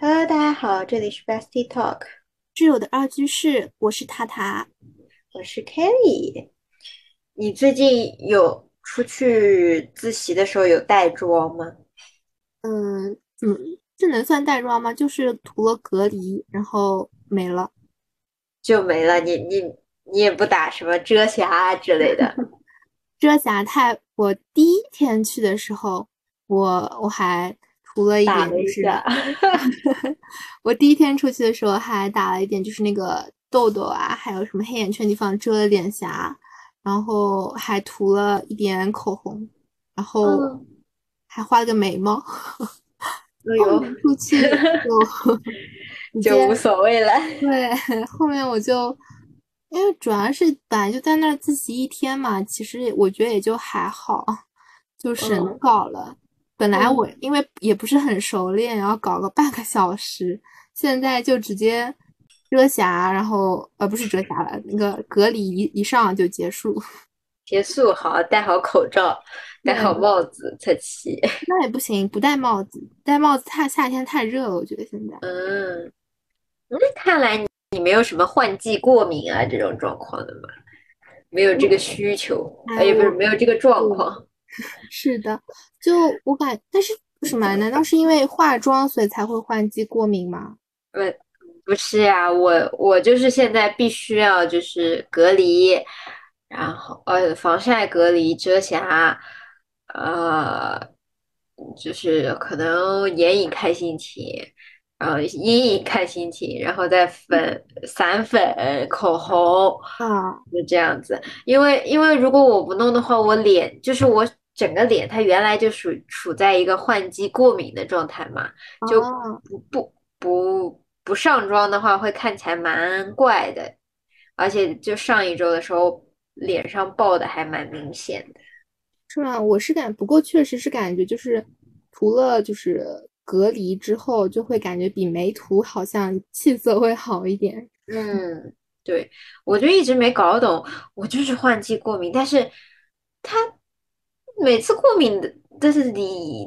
Hello，大家好，这里是 Bestie Talk，挚友的二居室，我是塔塔，我是 Kelly。你最近有出去自习的时候有带妆吗？嗯嗯，这能算带妆吗？就是涂了隔离，然后没了，就没了。你你你也不打什么遮瑕之类的？遮瑕太，我第一天去的时候，我我还涂了一点，就是，我第一天出去的时候还打了一点，就是那个痘痘啊，还有什么黑眼圈地方遮了点瑕。然后还涂了一点口红，然后还画了个眉毛。哎呦，出去就 就无所谓了。对，后面我就因为主要是本来就在那儿自习一天嘛，其实我觉得也就还好，就省搞了。本来我因为也不是很熟练，然后搞个半个小时，现在就直接。遮瑕，然后呃不是遮瑕了，那个隔离一一上就结束，结束好，戴好口罩，戴好帽子才起。那也不行，不戴帽子，戴帽子太夏天太热了，我觉得现在。嗯，那看来你你没有什么换季过敏啊这种状况的吗？没有这个需求，哎不是没有这个状况。是的，就我感，但是什么？难道是因为化妆所以才会换季过敏吗？呃。不是呀，我我就是现在必须要就是隔离，然后呃防晒隔离遮瑕，呃就是可能眼影开心情，然后阴影看心情，然后再粉散粉口红啊，就这样子。因为因为如果我不弄的话，我脸就是我整个脸，它原来就属处在一个换季过敏的状态嘛，就不不不。不上妆的话会看起来蛮怪的，而且就上一周的时候脸上爆的还蛮明显的，是吗？我是感，不过确实是感觉就是涂了就是隔离之后就会感觉比没涂好像气色会好一点。嗯，对，我就一直没搞懂，我就是换季过敏，但是他每次过敏的但是你。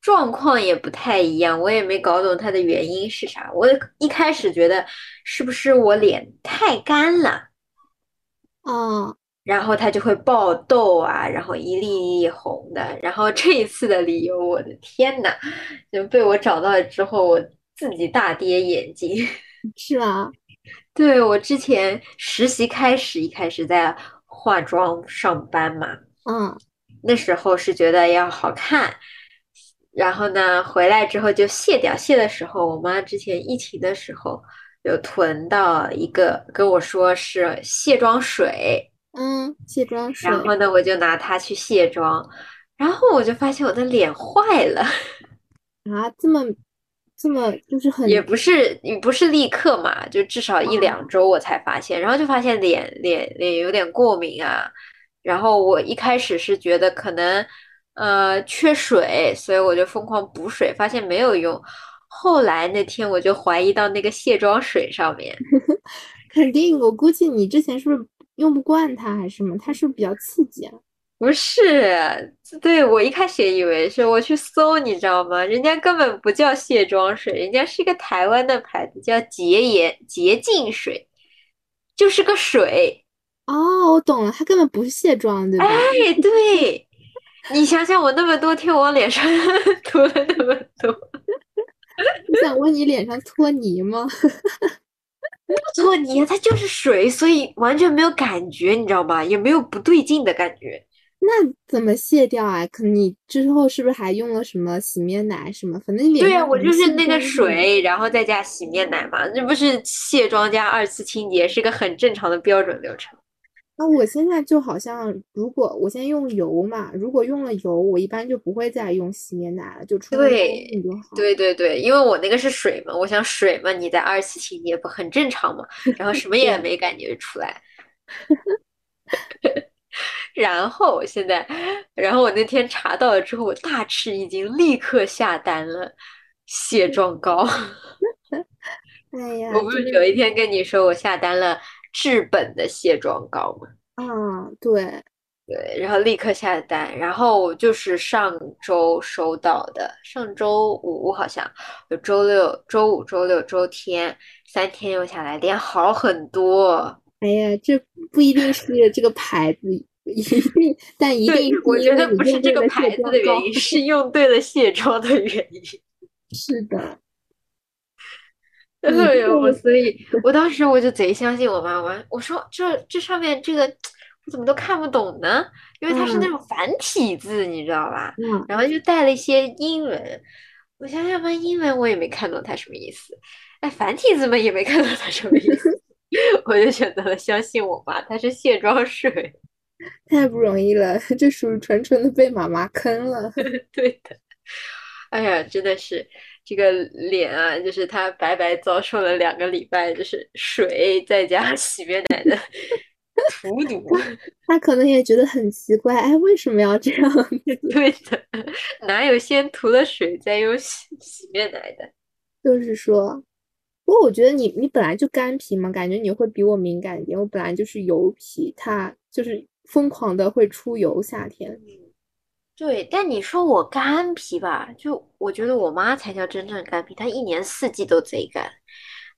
状况也不太一样，我也没搞懂它的原因是啥。我一开始觉得是不是我脸太干了，嗯，然后它就会爆痘啊，然后一粒一粒红的。然后这一次的理由，我的天呐，就被我找到了之后，我自己大跌眼镜。是吗？对我之前实习开始一开始在化妆上班嘛，嗯，那时候是觉得要好看。然后呢，回来之后就卸掉。卸的时候，我妈之前疫情的时候有囤到一个，跟我说是卸妆水。嗯，卸妆水。然后呢，我就拿它去卸妆，然后我就发现我的脸坏了。啊，这么这么就是很也不是，也不是立刻嘛，就至少一两周我才发现。然后就发现脸脸脸有点过敏啊。然后我一开始是觉得可能。呃，缺水，所以我就疯狂补水，发现没有用。后来那天我就怀疑到那个卸妆水上面，肯定，我估计你之前是不是用不惯它，还是什么？它是不是比较刺激啊？不是，对我一开始也以为是，我去搜，你知道吗？人家根本不叫卸妆水，人家是一个台湾的牌子，叫洁颜洁净水，就是个水。哦，我懂了，它根本不是卸妆，对吧？哎，对。你想想，我那么多天往脸上 涂了那么多，你想问你脸上搓泥吗？不搓泥，它就是水，所以完全没有感觉，你知道吗？也没有不对劲的感觉。那怎么卸掉啊？可你之后是不是还用了什么洗面奶什么？反正脸对呀，我就是那个水，然后再加洗面奶嘛，这不是卸妆加二次清洁，是个很正常的标准流程。那我现在就好像，如果我现在用油嘛，如果用了油，我一般就不会再用洗面奶了，就冲干净就好。对对对，因为我那个是水嘛，我想水嘛，你在二次清洁不很正常嘛，然后什么也没感觉出来。然后现在，然后我那天查到了之后，我大吃一惊，立刻下单了卸妆膏。哎呀，我不是有一天跟你说我下单了。治本的卸妆膏嘛。嗯，对。对，然后立刻下单，然后就是上周收到的，上周五好像，就周六、周五、周六、周天三天用下来，脸好很多。哎呀，这不一定是这个牌子，一定，但一定，我觉得不是这个牌子的原因，是用对了卸妆的原因。是的。哎呦，所以我当时我就贼相信我妈妈，我说这这上面这个。我怎么都看不懂呢？因为它是那种繁体字，你知道吧？嗯。然后就带了一些英文，我想想吧，英文我也没看懂它什么意思。哎，繁体字嘛也没看懂它什么意思，我就选择了相信我妈，它是卸妆水。太不容易了，这属于纯纯的被妈妈坑了。对的。哎呀，真的是这个脸啊，就是他白白遭受了两个礼拜，就是水再加 洗面奶的。荼毒，他可能也觉得很奇怪，哎，为什么要这样？对的，哪有先涂了水再用洗洗面奶的？就是说，不过我觉得你你本来就干皮嘛，感觉你会比我敏感一点。我本来就是油皮，它就是疯狂的会出油。夏天，对，但你说我干皮吧，就我觉得我妈才叫真正干皮，她一年四季都贼干。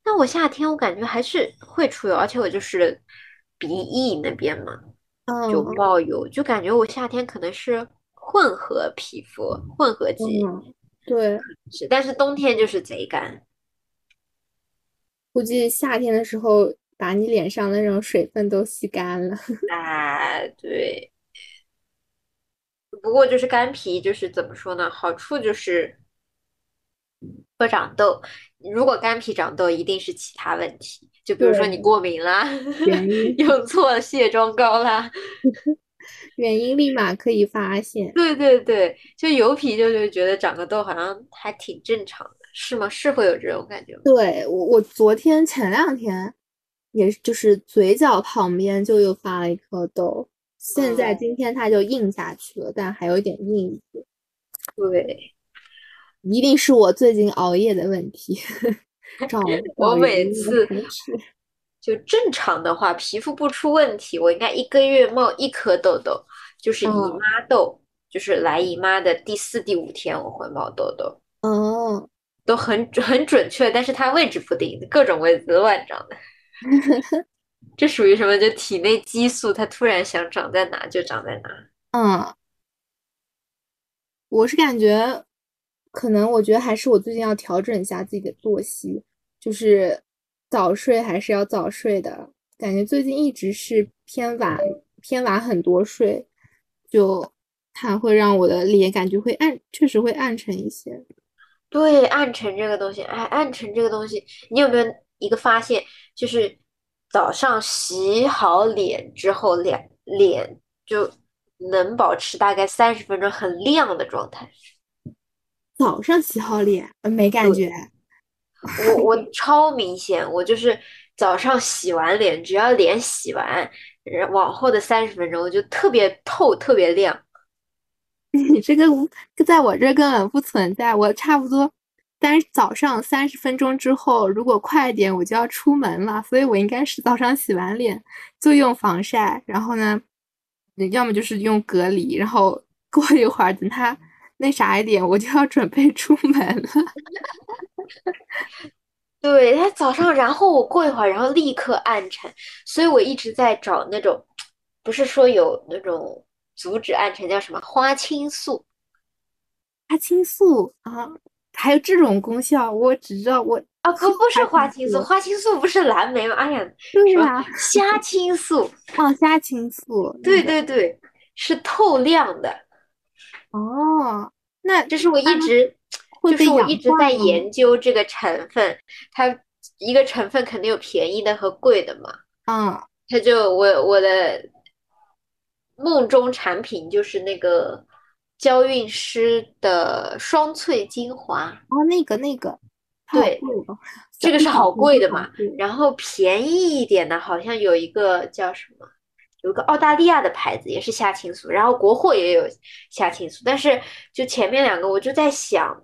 那我夏天我感觉还是会出油，而且我就是。鼻翼那边嘛，就冒油，就感觉我夏天可能是混合皮肤，混合肌。对，是，但是冬天就是贼干。估计夏天的时候把你脸上的那种水分都吸干了。啊，对。不过就是干皮，就是怎么说呢？好处就是不长痘。如果干皮长痘，一定是其他问题。就比如说你过敏啦，用错 卸妆膏啦，原因立马可以发现。对对对，就油皮就是觉得长个痘好像还挺正常的，是吗？是会有这种感觉吗？对我，我昨天前两天，也就是嘴角旁边就又发了一颗痘，现在今天它就硬下去了，但还有点硬。对，一定是我最近熬夜的问题。我每次 就正常的话，皮肤不出问题，我应该一个月冒一颗痘痘，就是姨妈痘，就是来姨妈的第四、第五天我会冒痘痘。哦，都很很准确，但是它位置不定，各种位置乱长的。这属于什么？就体内激素，它突然想长在哪就长在哪。嗯，我是感觉。可能我觉得还是我最近要调整一下自己的作息，就是早睡还是要早睡的。感觉最近一直是偏晚，偏晚很多睡，就它会让我的脸感觉会暗，确实会暗沉一些。对，暗沉这个东西，哎，暗沉这个东西，你有没有一个发现，就是早上洗好脸之后，脸脸就能保持大概三十分钟很亮的状态。早上洗好脸，没感觉。我我超明显，我就是早上洗完脸，只要脸洗完，往后的三十分钟就特别透，特别亮。你这个在我这根本不存在，我差不多，但是早上三十分钟之后，如果快一点，我就要出门了，所以我应该是早上洗完脸就用防晒，然后呢，要么就是用隔离，然后 过一会儿等它。那啥一点，我就要准备出门了。对他早上，然后我过一会儿，然后立刻暗沉，所以我一直在找那种，不是说有那种阻止暗沉叫什么花青素？花青素啊，还有这种功效？我只知道我啊，可不是花青素，花青素不是蓝莓吗？哎呀，对呀，虾青素 哦，虾青素，对对对，是透亮的。哦，那这是我一直，就是我一直在研究这个成分，它一个成分肯定有便宜的和贵的嘛。嗯，它就我我的梦中产品就是那个娇韵诗的双萃精华。哦，那个那个，对，这个是好贵的嘛。然后便宜一点的，好像有一个叫什么？有个澳大利亚的牌子也是虾青素，然后国货也有虾青素，但是就前面两个我就在想，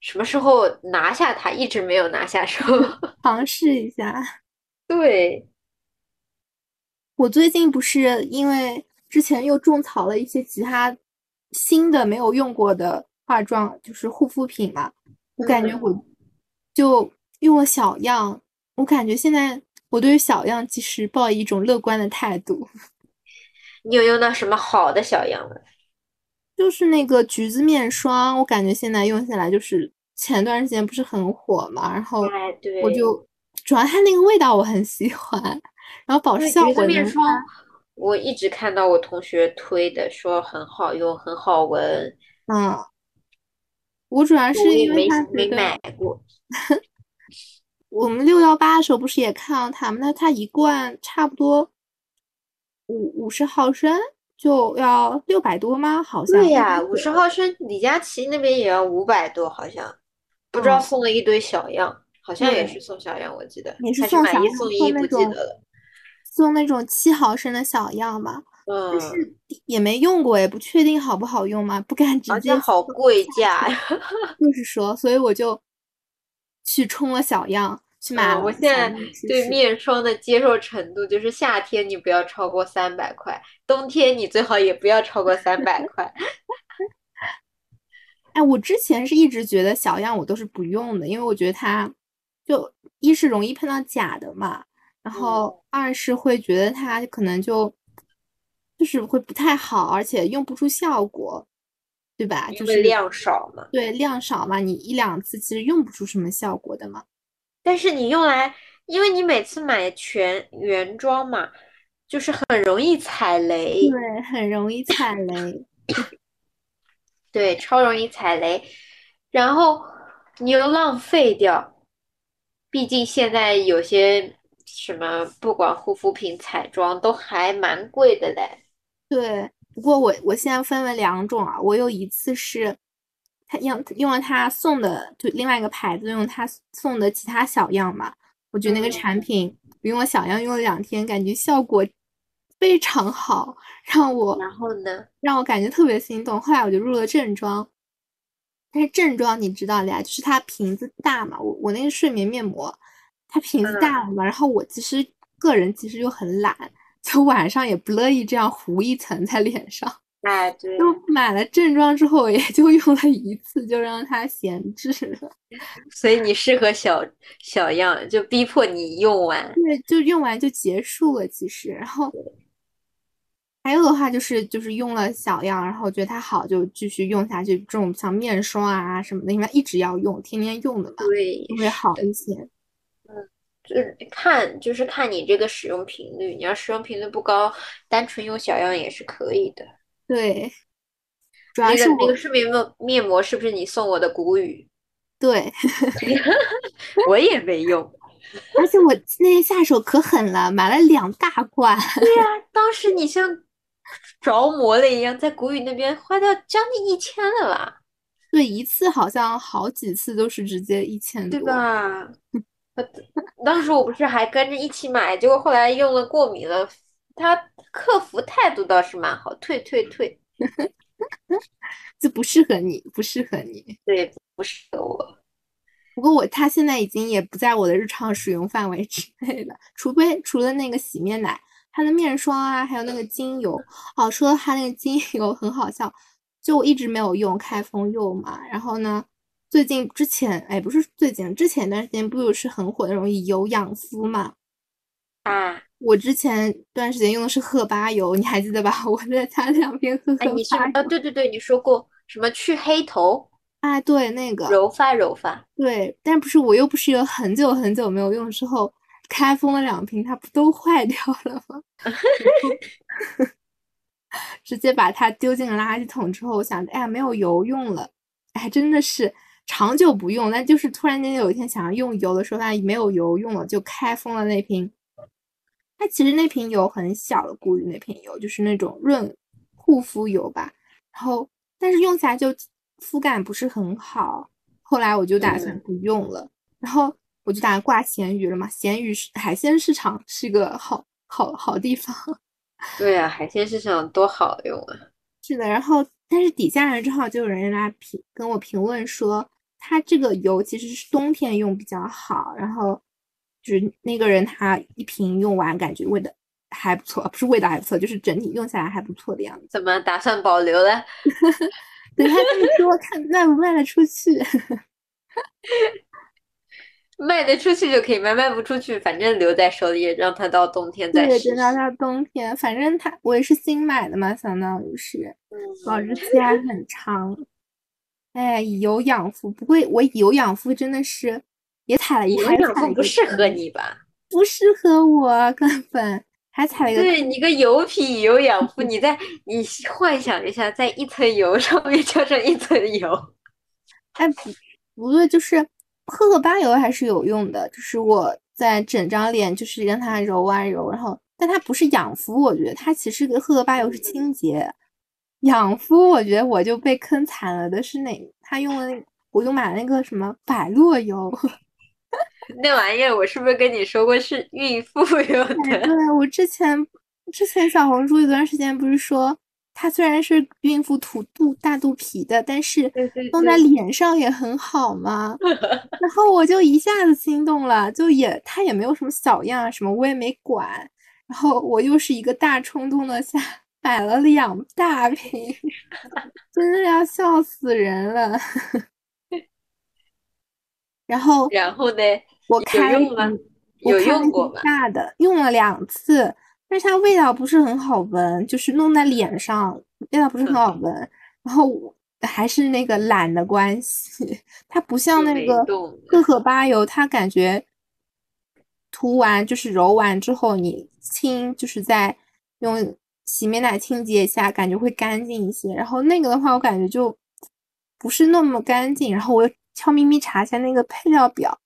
什么时候拿下它，一直没有拿下手，尝试一下。对，我最近不是因为之前又种草了一些其他新的没有用过的化妆，就是护肤品嘛，我感觉我就用了小样，我感觉现在我对于小样其实抱一种乐观的态度。你有用到什么好的小样吗？就是那个橘子面霜，我感觉现在用下来就是前段时间不是很火嘛，然后我就主要它那个味道我很喜欢，然后保湿效果。面霜我一直看到我同学推的，说很好用，很好闻。嗯，我主要是因为没没买过。我们六幺八的时候不是也看到他们，那它一罐差不多五五十毫升。就要六百多吗？好像对呀，五十毫升，李佳琦那边也要五百多，好像不知道送了一堆小样，好像也是送小样，我记得也是送买一送一，不记得了。送那种七毫升的小样吧，但是也没用过，也不确定好不好用嘛，不敢直接。好贵价呀！就 是说，所以我就去冲了小样。去买，我现在对面霜的接受程度就是夏天你不要超过三百块，冬天你最好也不要超过三百块。哎，我之前是一直觉得小样我都是不用的，因为我觉得它就一是容易碰到假的嘛，然后二是会觉得它可能就就是会不太好，而且用不出效果，对吧？就是量少嘛。对，量少嘛，你一两次其实用不出什么效果的嘛。但是你用来，因为你每次买全原装嘛，就是很容易踩雷。对，很容易踩雷。对，超容易踩雷。然后你又浪费掉，毕竟现在有些什么，不管护肤品、彩妆都还蛮贵的嘞。对，不过我我现在分为两种啊，我有一次是。他用用了他送的，就另外一个牌子用他送的其他小样嘛，我觉得那个产品用了小样用了两天，感觉效果非常好，让我然后呢，让我感觉特别心动。后来我就入了正装，但是正装你知道的呀，就是它瓶子大嘛，我我那个睡眠面膜它瓶子大了嘛，然后我其实个人其实又很懒，就晚上也不乐意这样糊一层在脸上。哎，对，就买了正装之后，也就用了一次，就让它闲置了。所以你适合小小样，就逼迫你用完。对，就用完就结束了。其实，然后还有的话就是就是用了小样，然后觉得它好，就继续用下去。这种像面霜啊什么的，因为一直要用，天天用的嘛，对，会好一些。嗯，就是看就是看你这个使用频率，你要使用频率不高，单纯用小样也是可以的。对，主要是那个睡眠面面膜是不是你送我的谷雨？对，我也没用，而且我那天下手可狠了，买了两大罐。对呀，当时你像着魔了一样，在谷雨那边花掉将近一千了吧？对，一次好像好几次都是直接一千多，对吧？当时我不是还跟着一起买，结果后来用了过敏了。他客服态度倒是蛮好，退退退，这 不适合你，不适合你，对，不适合我。不过我他现在已经也不在我的日常使用范围之内了，除非除了那个洗面奶，它的面霜啊，还有那个精油。哦，说到它那个精油很好笑，就我一直没有用开封釉嘛。然后呢，最近之前，哎，不是最近，之前一段时间不是很火那种以油养肤嘛？啊。我之前段时间用的是赫巴油，你还记得吧？我在擦两片赫巴油。你是啊？对对对，你说过什么去黑头？啊，对，那个柔发柔发。对，但不是我又不是有很久很久没有用之后开封了两瓶，它不都坏掉了吗？直接把它丢进了垃圾桶之后，我想着，哎呀，没有油用了。哎，真的是长久不用，但就是突然间有一天想要用油的时候，发现没有油用了，就开封了那瓶。它其实那瓶油很小的，谷雨那瓶油就是那种润护肤油吧。然后，但是用起来就肤感不是很好。后来我就打算不用了。然后我就打算挂咸鱼了嘛。咸鱼是海鲜市场，是个好好好地方。对呀，海鲜市场多好用啊！是的。然后，但是底下人正好就有人来评跟我评论说，他这个油其实是冬天用比较好。然后。就是那个人，他一瓶用完，感觉味道还不错，不是味道还不错，就是整体用下来还不错的样子。怎么打算保留了？等他这么说看 卖不卖得出去。卖得出去就可以卖，卖不出去，反正留在手里，让它到冬天再试。对，等到它冬天，反正它我也是新买的嘛，相当于是，保质期还很长。哎，以油养肤，不会，我以油养肤真的是也踩了一个。养肤不适合你吧？不适合我，根本还踩了一个。对你个油皮以油养肤，你在你幻想一下，在一层油上面浇上一层油。哎，不不对，就是。荷荷巴油还是有用的，就是我在整张脸就是让它揉啊揉，然后但它不是养肤，我觉得它其实跟荷荷巴油是清洁。养肤我觉得我就被坑惨了的是哪？他用了我就买了那个什么百洛油，那玩意儿我是不是跟你说过是孕妇 用的？对，我之前之前小红书有段时间不是说。它虽然是孕妇涂肚大肚皮的，但是用在脸上也很好嘛。然后我就一下子心动了，就也它也没有什么小样，什么我也没管。然后我又是一个大冲动的下买了两大瓶，真的要笑死人了。然后然后呢？我开用吗？有用过吗？大的用了两次。但是它味道不是很好闻，就是弄在脸上味道不是很好闻，然后还是那个懒的关系，它不像那个荷荷巴油，它感觉涂完就是揉完之后你清，就是在用洗面奶清洁一下，感觉会干净一些。然后那个的话，我感觉就不是那么干净。然后我又悄咪咪查一下那个配料表，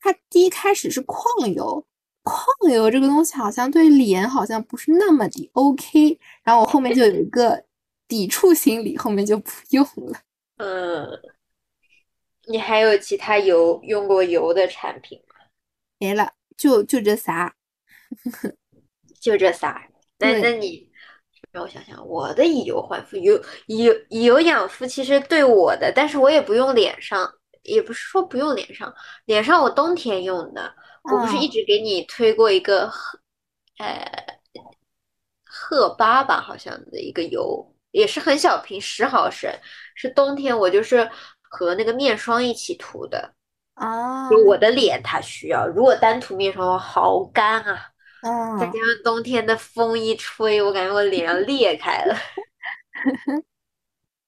它第一开始是矿油。矿油这个东西好像对脸好像不是那么的 OK，然后我后面就有一个抵触心理，后面就不用了。嗯，你还有其他油用过油的产品吗？没了，就就这仨，就这仨。那那你让我想想，我的以油换肤，油以以油养肤其实对我的，但是我也不用脸上，也不是说不用脸上，脸上我冬天用的。我不是一直给你推过一个赫，呃，赫巴吧，好像的一个油，也是很小瓶，十毫升，是冬天我就是和那个面霜一起涂的啊。我的脸它需要，如果单涂面霜好干啊。嗯。再加上冬天的风一吹，我感觉我脸要裂开了，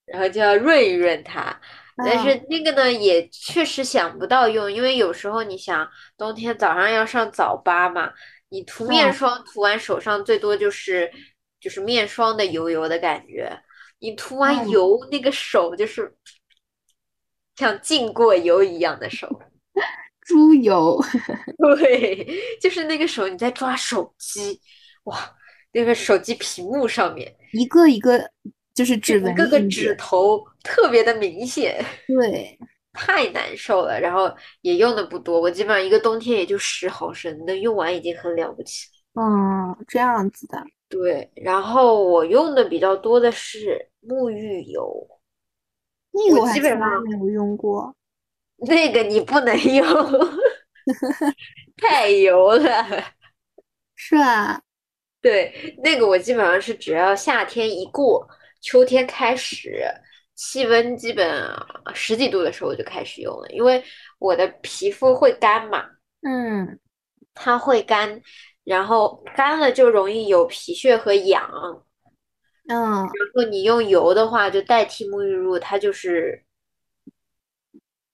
然后就要润一润它。但是那个呢，也确实想不到用，因为有时候你想冬天早上要上早八嘛，你涂面霜涂完手上最多就是就是面霜的油油的感觉，你涂完油那个手就是像浸过油一样的手，猪油，对，就是那个手你在抓手机，哇，那个手机屏幕上面一个一个。就是指纹，个个指头特别的明显，对，太难受了。然后也用的不多，我基本上一个冬天也就十毫升，能用完已经很了不起了。嗯，这样子的。对，然后我用的比较多的是沐浴油，那个我基本上没有用过。那个你不能用，太油了。是啊，对，那个我基本上是只要夏天一过。秋天开始，气温基本十几度的时候我就开始用了，因为我的皮肤会干嘛，嗯，它会干，然后干了就容易有皮屑和痒，嗯，然后你用油的话就代替沐浴露，它就是，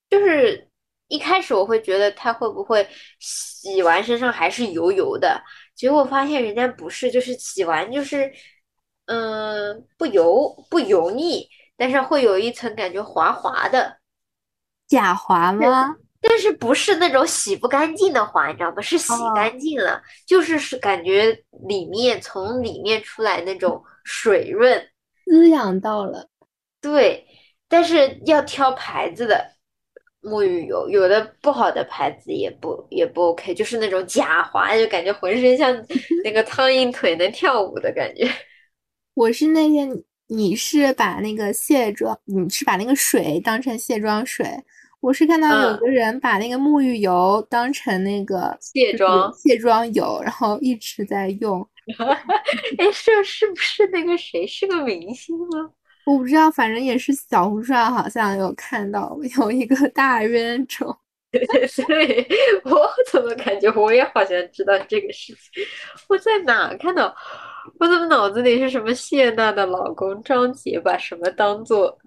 就是一开始我会觉得它会不会洗完身上还是油油的，结果发现人家不是，就是洗完就是。嗯，不油不油腻，但是会有一层感觉滑滑的，假滑吗？但是不是那种洗不干净的滑，你知道吗？是洗干净了，就是是感觉里面从里面出来那种水润，滋养到了。对，但是要挑牌子的沐浴油，有的不好的牌子也不也不 OK，就是那种假滑，就感觉浑身像 那个苍蝇腿能跳舞的感觉。我是那天，你是把那个卸妆，你是把那个水当成卸妆水，我是看到有个人把那个沐浴油当成那个卸妆卸妆油，然后一直在用。哎，这是不是那个谁是个明星吗？我不知道，反正也是小红书上好像有看到 有一个大冤种。对，我怎么感觉我也好像知道这个事情？我在哪看到？我怎么脑子里是什么谢娜的老公张杰把什么当做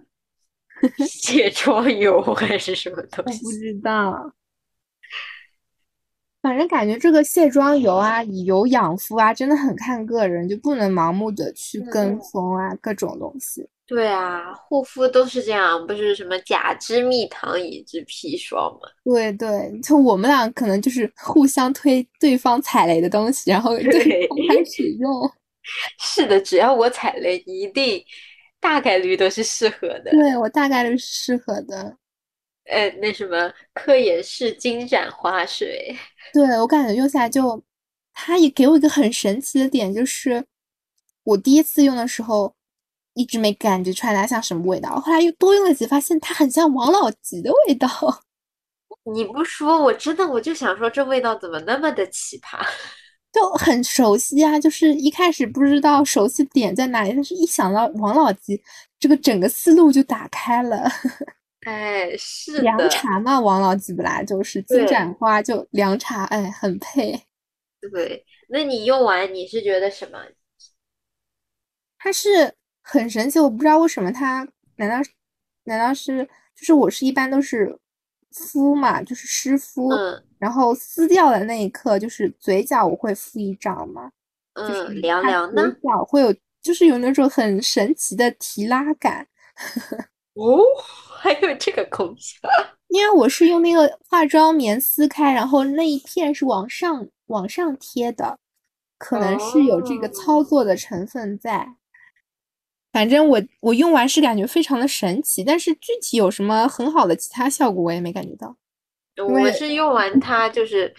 卸妆油还是什么东西？不知道。反正感觉这个卸妆油啊，以油养肤啊，真的很看个人，就不能盲目的去跟风啊，各种东西。对啊，护肤都是这样，不是什么甲之蜜糖，乙之砒霜吗？对对，就我们俩可能就是互相推对方踩雷的东西，然后对开始用。是的，只要我踩雷，一定大概率都是适合的。对我大概率是适合的。呃，那什么，科颜氏金盏花水。对我感觉用下来就，它也给我一个很神奇的点，就是我第一次用的时候一直没感觉出来它像什么味道，后来又多用了几，发现它很像王老吉的味道。你不说，我真的我就想说，这味道怎么那么的奇葩？就很熟悉啊，就是一开始不知道熟悉点在哪里，但是一想到王老吉，这个整个思路就打开了。哎，是凉茶嘛，王老吉不来就是金盏花，就凉茶，哎，很配。对，那你用完你是觉得什么？它是很神奇，我不知道为什么它，难道难道是就是我是一般都是敷嘛，就是湿敷，然后撕掉的那一刻，就是嘴角我会敷一张嘛，嗯，凉凉的，嘴角会有就是有那种很神奇的提拉感。哦。还有这个功效，因为我是用那个化妆棉撕开，然后那一片是往上往上贴的，可能是有这个操作的成分在。反正我我用完是感觉非常的神奇，但是具体有什么很好的其他效果我也没感觉到。我是用完它就是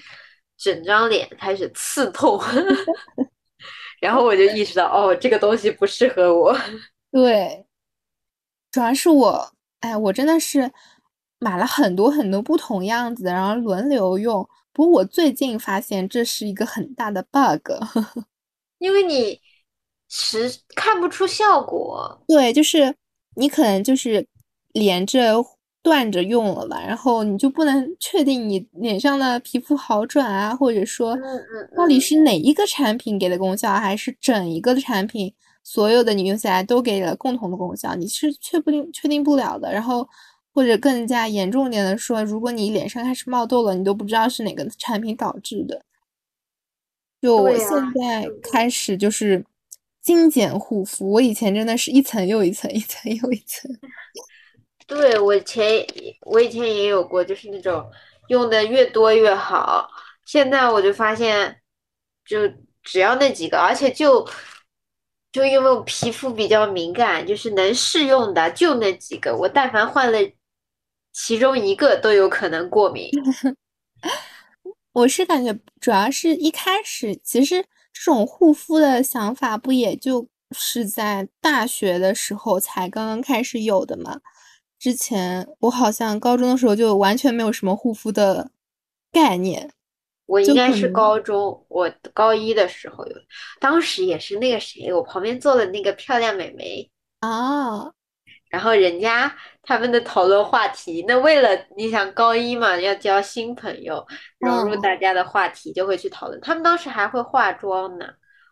整张脸开始刺痛，然后我就意识到哦，这个东西不适合我。对，主要是我。哎，我真的是买了很多很多不同样子的，然后轮流用。不过我最近发现这是一个很大的 bug，因为你实看不出效果。对，就是你可能就是连着断着用了吧，然后你就不能确定你脸上的皮肤好转啊，或者说到底是哪一个产品给的功效，还是整一个的产品。所有的你用下来都给了共同的功效，你是确不定确定不了的。然后或者更加严重点的说，如果你脸上开始冒痘了，你都不知道是哪个产品导致的。就我现在开始就是精简护肤，我以前真的是一层又一层，一层又一层。对我以前我以前也有过，就是那种用的越多越好。现在我就发现，就只要那几个，而且就。就因为我皮肤比较敏感，就是能试用的就那几个，我但凡换了其中一个都有可能过敏。我是感觉主要是一开始，其实这种护肤的想法不也就是在大学的时候才刚刚开始有的吗？之前我好像高中的时候就完全没有什么护肤的概念。我应该是高中，我高一的时候有，当时也是那个谁，我旁边坐的那个漂亮美眉啊，然后人家他们的讨论话题，那为了你想高一嘛，要交新朋友，融入大家的话题，就会去讨论。他们当时还会化妆呢，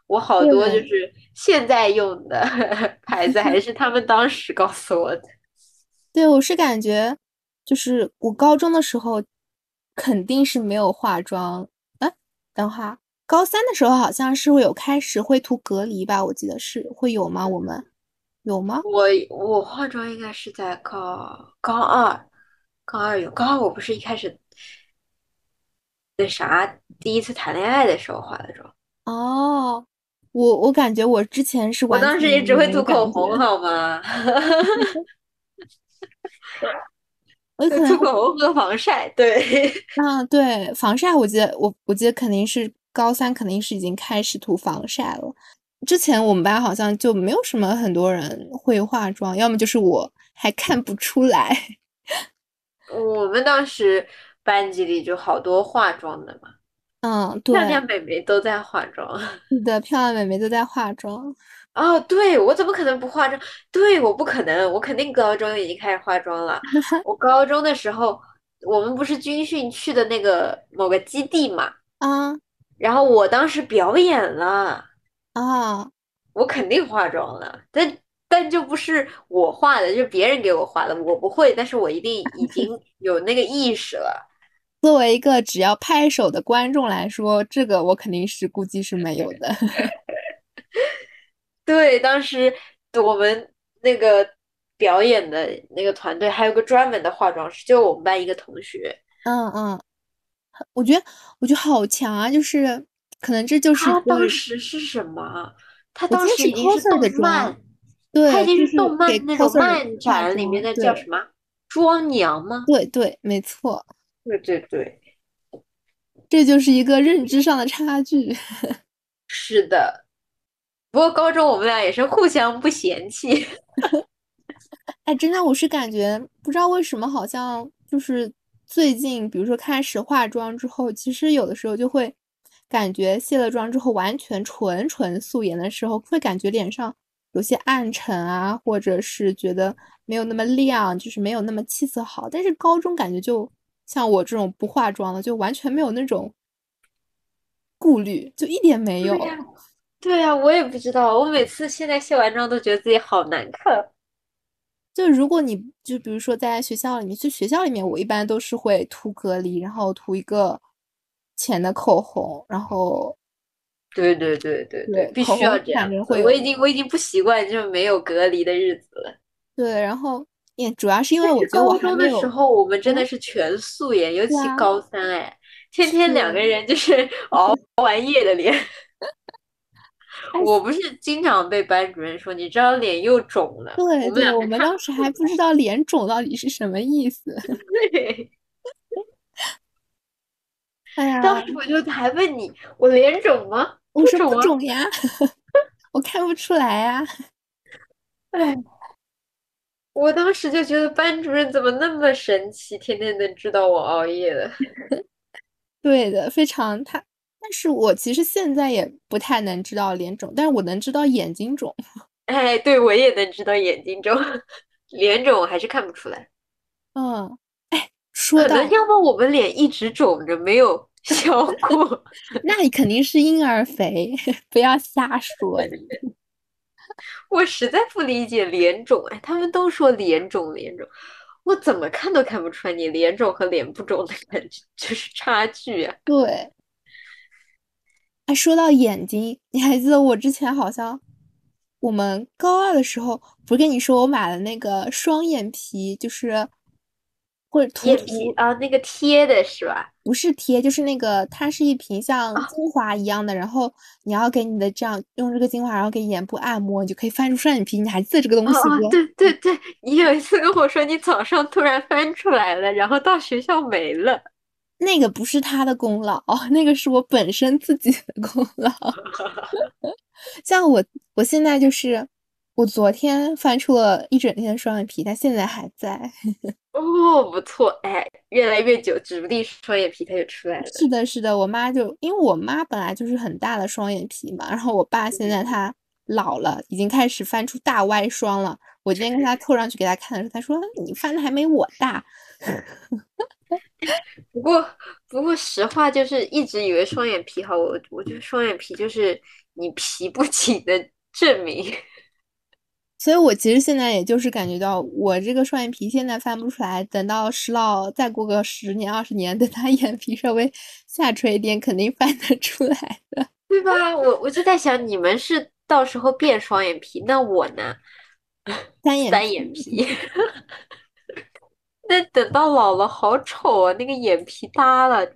我好多就是现在用的 牌子，还是他们当时告诉我的。对，我是感觉，就是我高中的时候。肯定是没有化妆。哎，等会儿，高三的时候好像是会有开始会涂隔离吧？我记得是会有吗？我们有吗？我我化妆应该是在高高二，高二有高二，我不是一开始那啥第一次谈恋爱的时候化的妆。哦，我我感觉我之前是我当时也只会涂口红，好吗？我可 能涂口红和防晒，对，啊，对，防晒，我记得我我记得肯定是高三，肯定是已经开始涂防晒了。之前我们班好像就没有什么很多人会化妆，要么就是我还看不出来。我们当时班级里就好多化妆的嘛，嗯，对，漂亮美眉都在化妆。是的，漂亮美眉都在化妆。哦，对，我怎么可能不化妆？对，我不可能，我肯定高中已经开始化妆了。我高中的时候，我们不是军训去的那个某个基地嘛，啊然后我当时表演了，啊，我肯定化妆了，但但就不是我化的，就别人给我化的，我不会，但是我一定 已经有那个意识了。作为一个只要拍手的观众来说，这个我肯定是估计是没有的。对，当时我们那个表演的那个团队还有个专门的化妆师，就我们班一个同学，嗯嗯，我觉得我觉得好强啊，就是可能这就是他当时是什么？他当时已经是 coser 动的妆漫，对，他已经就是是动漫那种漫展里面的叫什么妆娘吗？对对，没错，对对对，这就是一个认知上的差距。是的。不过高中我们俩也是互相不嫌弃。哎，真的，我是感觉不知道为什么，好像就是最近，比如说开始化妆之后，其实有的时候就会感觉卸了妆之后，完全纯纯素颜的时候，会感觉脸上有些暗沉啊，或者是觉得没有那么亮，就是没有那么气色好。但是高中感觉就像我这种不化妆的，就完全没有那种顾虑，就一点没有。对呀，我也不知道。我每次现在卸完妆都觉得自己好难看。就如果你就比如说在学校里面，去学校里面，我一般都是会涂隔离，然后涂一个浅的口红，然后对对对对对必须要这样我已经我已经不习惯就没有隔离的日子了。对，然后也主要是因为我觉得我高中的时候，我们真的嗯是全素颜，尤其高三，哎，天天两个人就是熬熬完夜的脸。哎我不是经常被班主任说，你知道脸又肿了。对对，我们当时还不知道脸肿到底是什么意思。对，哎呀，当时我就还问你，我脸肿吗？我说。不肿呀，我看不出来呀。哎，我当时就觉得班主任怎么那么神奇，天天能知道我熬夜的。对的，非常他，但是我其实现在也不太能知道脸肿，但是我能知道眼睛肿。哎，对，我也能知道眼睛肿，脸肿我还是看不出来。嗯，哎，说到可能要么我们脸一直肿着没有消过。那你肯定是婴儿肥，不要瞎说。我实在不理解脸肿，哎，他们都说脸肿脸肿，我怎么看都看不出来你脸肿和脸不肿的感觉，就是差距啊。对，哎，说到眼睛，你还记得我之前好像我们高二的时候，不是跟你说我买了那个双眼皮，就是或者涂眼，皮啊，那个贴的是吧？不是贴，就是那个它是一瓶像啊精华一样的，然后你要给你的这样用这个精华，然后给眼部按摩，你就可以翻出双眼皮。你还记得这个东西不？对对对，你有一次跟我说你早上突然翻出来了，然后到学校没了。那个不是他的功劳，那个是我本身自己的功劳。像我，我现在就是，我昨天翻出了一整天的双眼皮，它现在还在。哦，不错，哎，越来越久，指不定双眼皮它就出来了。是的，是的，我妈就因为我妈本来就是很大的双眼皮嘛，然后我爸现在他老了，已经开始翻出大歪双了。我今天跟他凑上去给他看的时候，他说你翻的还没我大。不过，不过实话就是一直以为双眼皮好，我我觉得双眼皮就是你皮不紧的证明。所以我其实现在也就是感觉到，我这个双眼皮现在翻不出来，等到石老再过个十年二十年，等他 眼皮稍微下垂一点，肯定翻得出来的。对吧？我我就在想，你们是到时候变双眼皮，那我呢？单眼单眼皮。那等到老了好丑啊，那个眼皮耷拉着。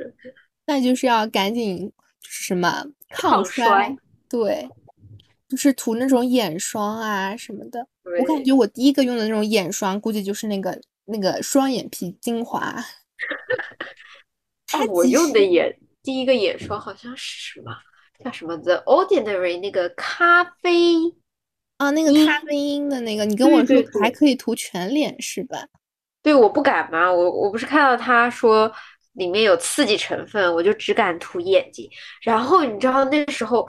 那就是要赶紧就是什么抗抗衰对，就是涂那种眼霜啊什么的。我感觉我第一个用的那种眼霜，估计就是那个那个双眼皮精华。它哎，我用的眼第一个眼霜好像是什么，叫什么 The Ordinary 那个咖啡，啊，那个咖啡因的那个，你跟我说还可以涂全脸是吧？对，我不敢嘛，我我不是看到他说里面有刺激成分，我就只敢涂眼睛。然后你知道那时候，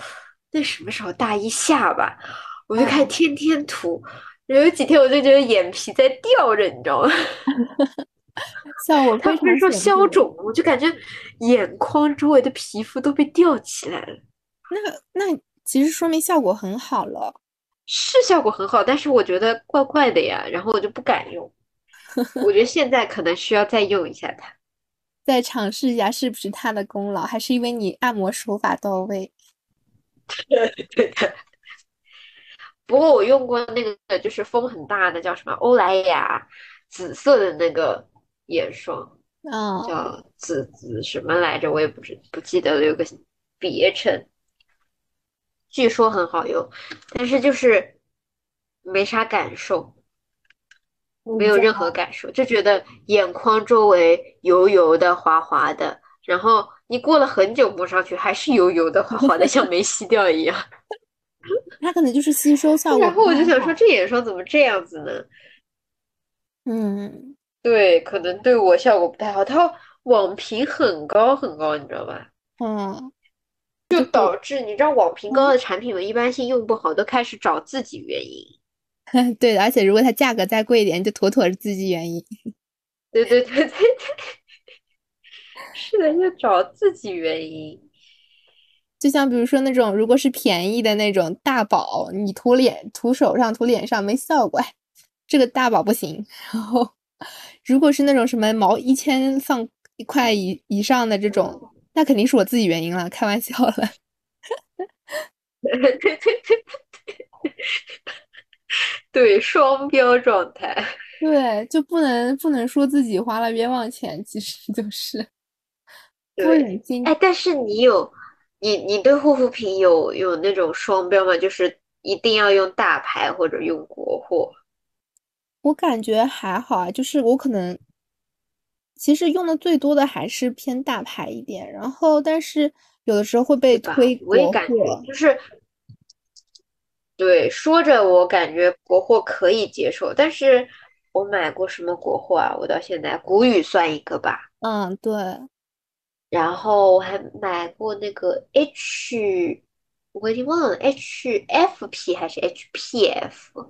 那什么时候大一下吧，我就开始天天涂。有几天我就觉得眼皮在吊着，你知道吗？像我他不是说消肿，我就感觉眼眶周围的皮肤都被吊起来了。那那其实说明效果很好了，是效果很好，但是我觉得怪怪的呀，然后我就不敢用。我觉得现在可能需要再用一下它，再尝试一下是不是它的功劳，还是因为你按摩手法到位？不过我用过那个，就是风很大的，叫什么欧莱雅紫色的那个眼霜，啊，叫紫紫什么来着？我也不知不记得了，有个别称，据说很好用，但是就是没啥感受。没有任何感受，就觉得眼眶周围油油的、滑滑的，然后你过了很久摸上去还是油油的、滑滑的，像没吸掉一样。它可能就是吸收效果。然后我就想说，这眼霜怎么这样子呢？嗯，对，可能对我效果不太好。它网评很高很高，你知道吧？嗯，就导致你知道网评高的产品们一般性用不好，都开始找自己原因。对，而且如果它价格再贵一点，就妥妥是自己原因。对对对对对，是的，要找自己原因。就像比如说那种，如果是便宜的那种大宝，你涂脸、涂手上、涂脸上没效果，这个大宝不行。然后，如果是那种什么毛一千上一块以以上的这种，那肯定是我自己原因了，开玩笑了。对对对对对。对双标状态，对就不能不能说自己花了冤枉钱，其实就是不忍心。哎，但是你有你你对护肤品有有那种双标吗？就是一定要用大牌或者用国货？我感觉还好啊，就是我可能其实用的最多的还是偏大牌一点，然后但是有的时候会被推国货，就是。对，说着我感觉国货可以接受，但是我买过什么国货啊？我到现在谷雨算一个吧。嗯，对。然后我还买过那个 H，我已经忘了 HFP 还是 HPF，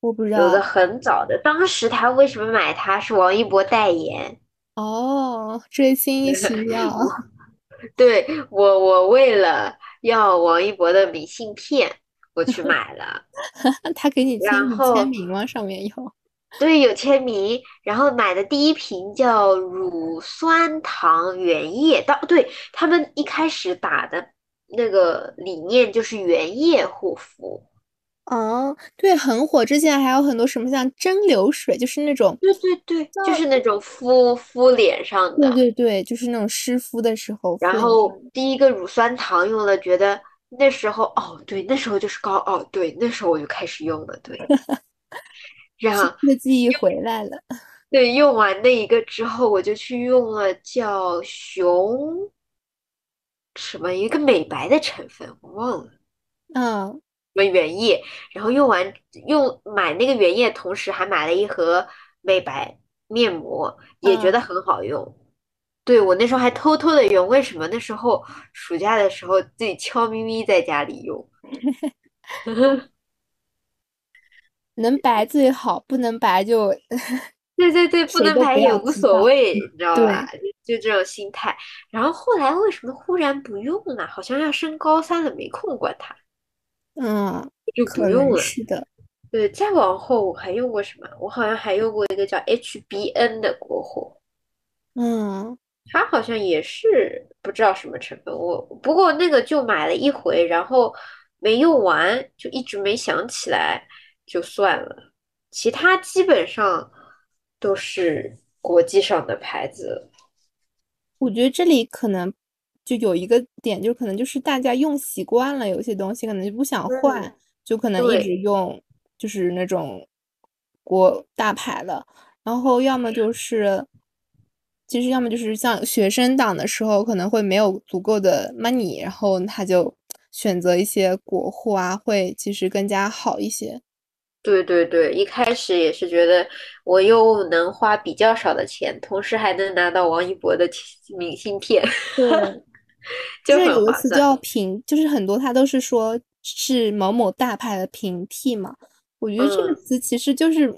我不知道。有的很早的，当时他为什么买它是王一博代言。哦，追星需要。对我，我为了要王一博的明信片。我去买了，他给你签签名吗？上面有，对，有签名。然后买的第一瓶叫乳酸糖原液，到对他们一开始打的那个理念就是原液护肤。哦，对，很火。之前还有很多什么像蒸馏水，就是那种，对对对，就是那种敷敷脸上的。对对对，就是那种湿敷的时候。然后第一个乳酸糖用了，觉得。那时候哦，对，那时候就是高哦，对，那时候我就开始用了，对，然后那记忆回来了，对，用完那一个之后，我就去用了叫熊什么一个美白的成分，我忘了，嗯，什么原液，然后用完用买那个原液，同时还买了一盒美白面膜，也觉得很好用。对我那时候还偷偷的用，为什么那时候暑假的时候自己悄咪咪在家里用？能白最好，不能白就对对对，不能白也无所谓，你知道吧？就这种心态。然后后来为什么忽然不用了？好像要升高三了，没空管它。嗯，就不用了。是的，对，再往后我还用过什么？我好像还用过一个叫 HBN 的国货。嗯。它好像也是不知道什么成分，我不过那个就买了一回，然后没用完，就一直没想起来，就算了。其他基本上都是国际上的牌子。我觉得这里可能就有一个点，就可能就是大家用习惯了，有些东西可能就不想换，就可能一直用就是那种国大牌的，然后要么就是。其实要么就是像学生党的时候，可能会没有足够的 money，然后他就选择一些国货啊，会其实更加好一些。对对对，一开始也是觉得我又能花比较少的钱，同时还能拿到王一博的明信片，对，就是有一次叫平，就是很多他都是说是某某大牌的平替嘛。我觉得这个词其实就是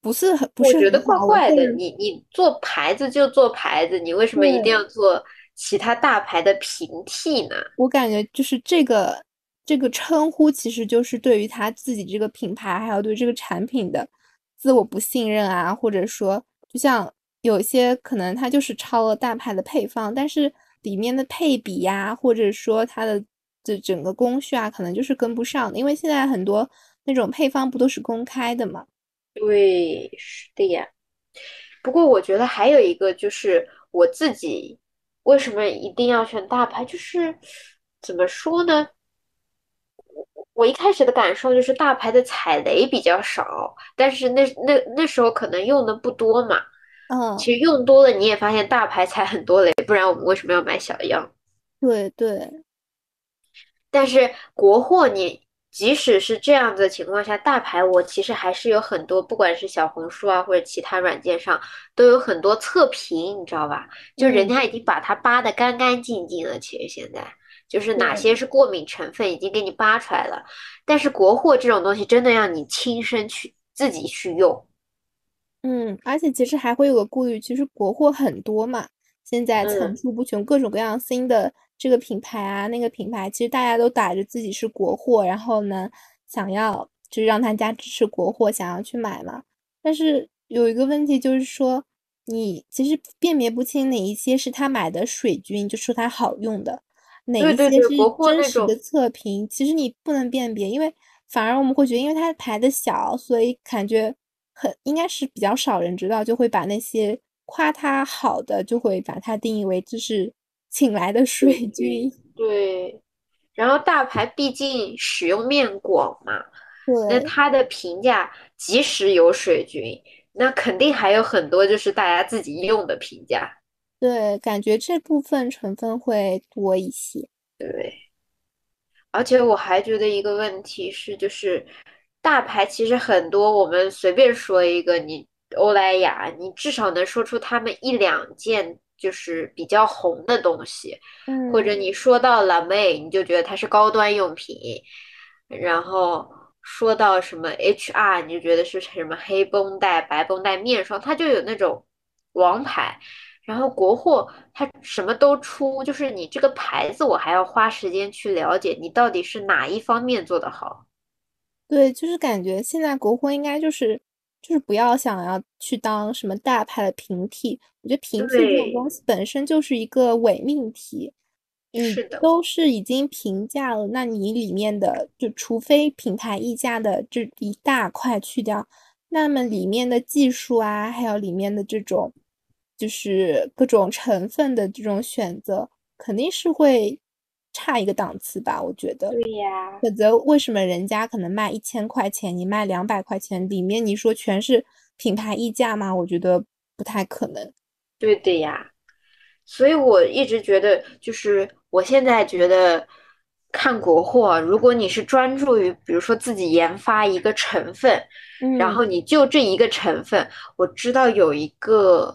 不是很，我觉得怪怪的。你你做牌子就做牌子，你为什么一定要做其他大牌的平替呢？我感觉就是这个。这个称呼其实就是对于他自己这个品牌，还有对这个产品的自我不信任啊，或者说，就像有些可能他就是抄了大牌的配方，但是里面的配比呀，或者说它的这整个工序啊，可能就是跟不上的，因为现在很多那种配方不都是公开的嘛？对，是的呀。不过我觉得还有一个就是我自己为什么一定要选大牌，就是怎么说呢？我一开始的感受就是大牌的踩雷比较少，但是那那那时候可能用的不多嘛。嗯，其实用多了你也发现大牌踩很多雷，不然我们为什么要买小样？对对。但是国货你即使是这样子的情况下，大牌我其实还是有很多，不管是小红书啊或者其他软件上都有很多测评，你知道吧？就人家已经把它扒的干干净净了。其实现在。就是哪些是过敏成分已经给你扒出来了，但是国货这种东西真的要你亲身去自己去用。嗯，而且其实还会有个顾虑，其实国货很多嘛，现在层出不穷，各种各样新的这个品牌啊，那个品牌，其实大家都打着自己是国货，然后呢，想要就是让大家支持国货，想要去买嘛。但是有一个问题就是说，你其实辨别不清哪一些是他买的水军，就说它好用的。哪一些是真实的测评？其实你不能辨别，因为反而我们会觉得，因为它牌子小，所以感觉很应该是比较少人知道，就会把那些夸它好的，就会把它定义为就是请来的水军。对，然后大牌毕竟使用面广嘛，那它的评价即使有水军，那肯定还有很多就是大家自己用的评价。对，感觉这部分成分会多一些。对，而且我还觉得一个问题是，就是大牌其实很多，我们随便说一个，你欧莱雅，你至少能说出他们一两件就是比较红的东西，嗯，或者你说到蓝妹，你就觉得它是高端用品，然后说到什么 HR，你就觉得是什么黑绷带、白绷带面霜，它就有那种王牌。然后国货它什么都出，就是你这个牌子，我还要花时间去了解你到底是哪一方面做得好。对，就是感觉现在国货应该就是就是不要想要去当什么大牌的平替，我觉得平替这种东西本身就是一个伪命题。是的，都是已经平价了，那你里面的就除非品牌溢价的这一大块去掉，那么里面的技术啊，还有里面的这种。就是各种成分的这种选择，肯定是会差一个档次吧？我觉得。对呀。否则为什么人家可能卖一千块钱，你卖两百块钱，里面你说全是品牌溢价吗？我觉得不太可能。对的呀。所以我一直觉得，就是我现在觉得看国货，如果你是专注于，比如说自己研发一个成分，然后你就这一个成分，我知道有一个。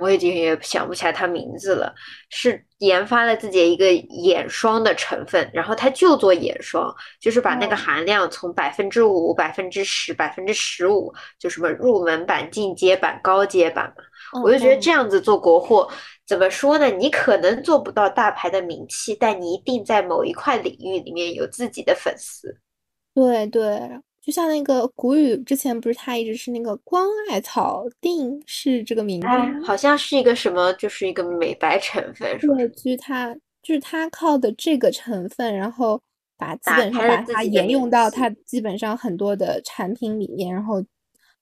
我已经也想不起来它名字了，是研发了自己一个眼霜的成分，然后它就做眼霜，就是把那个含量从百分之五、百分之十、百分之十五，就什么入门版、进阶版、高阶版嘛。我就觉得这样子做国货，怎么说呢？你可能做不到大牌的名气，但你一定在某一块领域里面有自己的粉丝。对对。就像那个谷雨之前不是他一直是那个光艾草定是这个名字，好像是一个什么，就是一个美白成分。对，就是他，就是他靠的这个成分，然后把基本上把它沿用到它基本上很多的产品里面，然后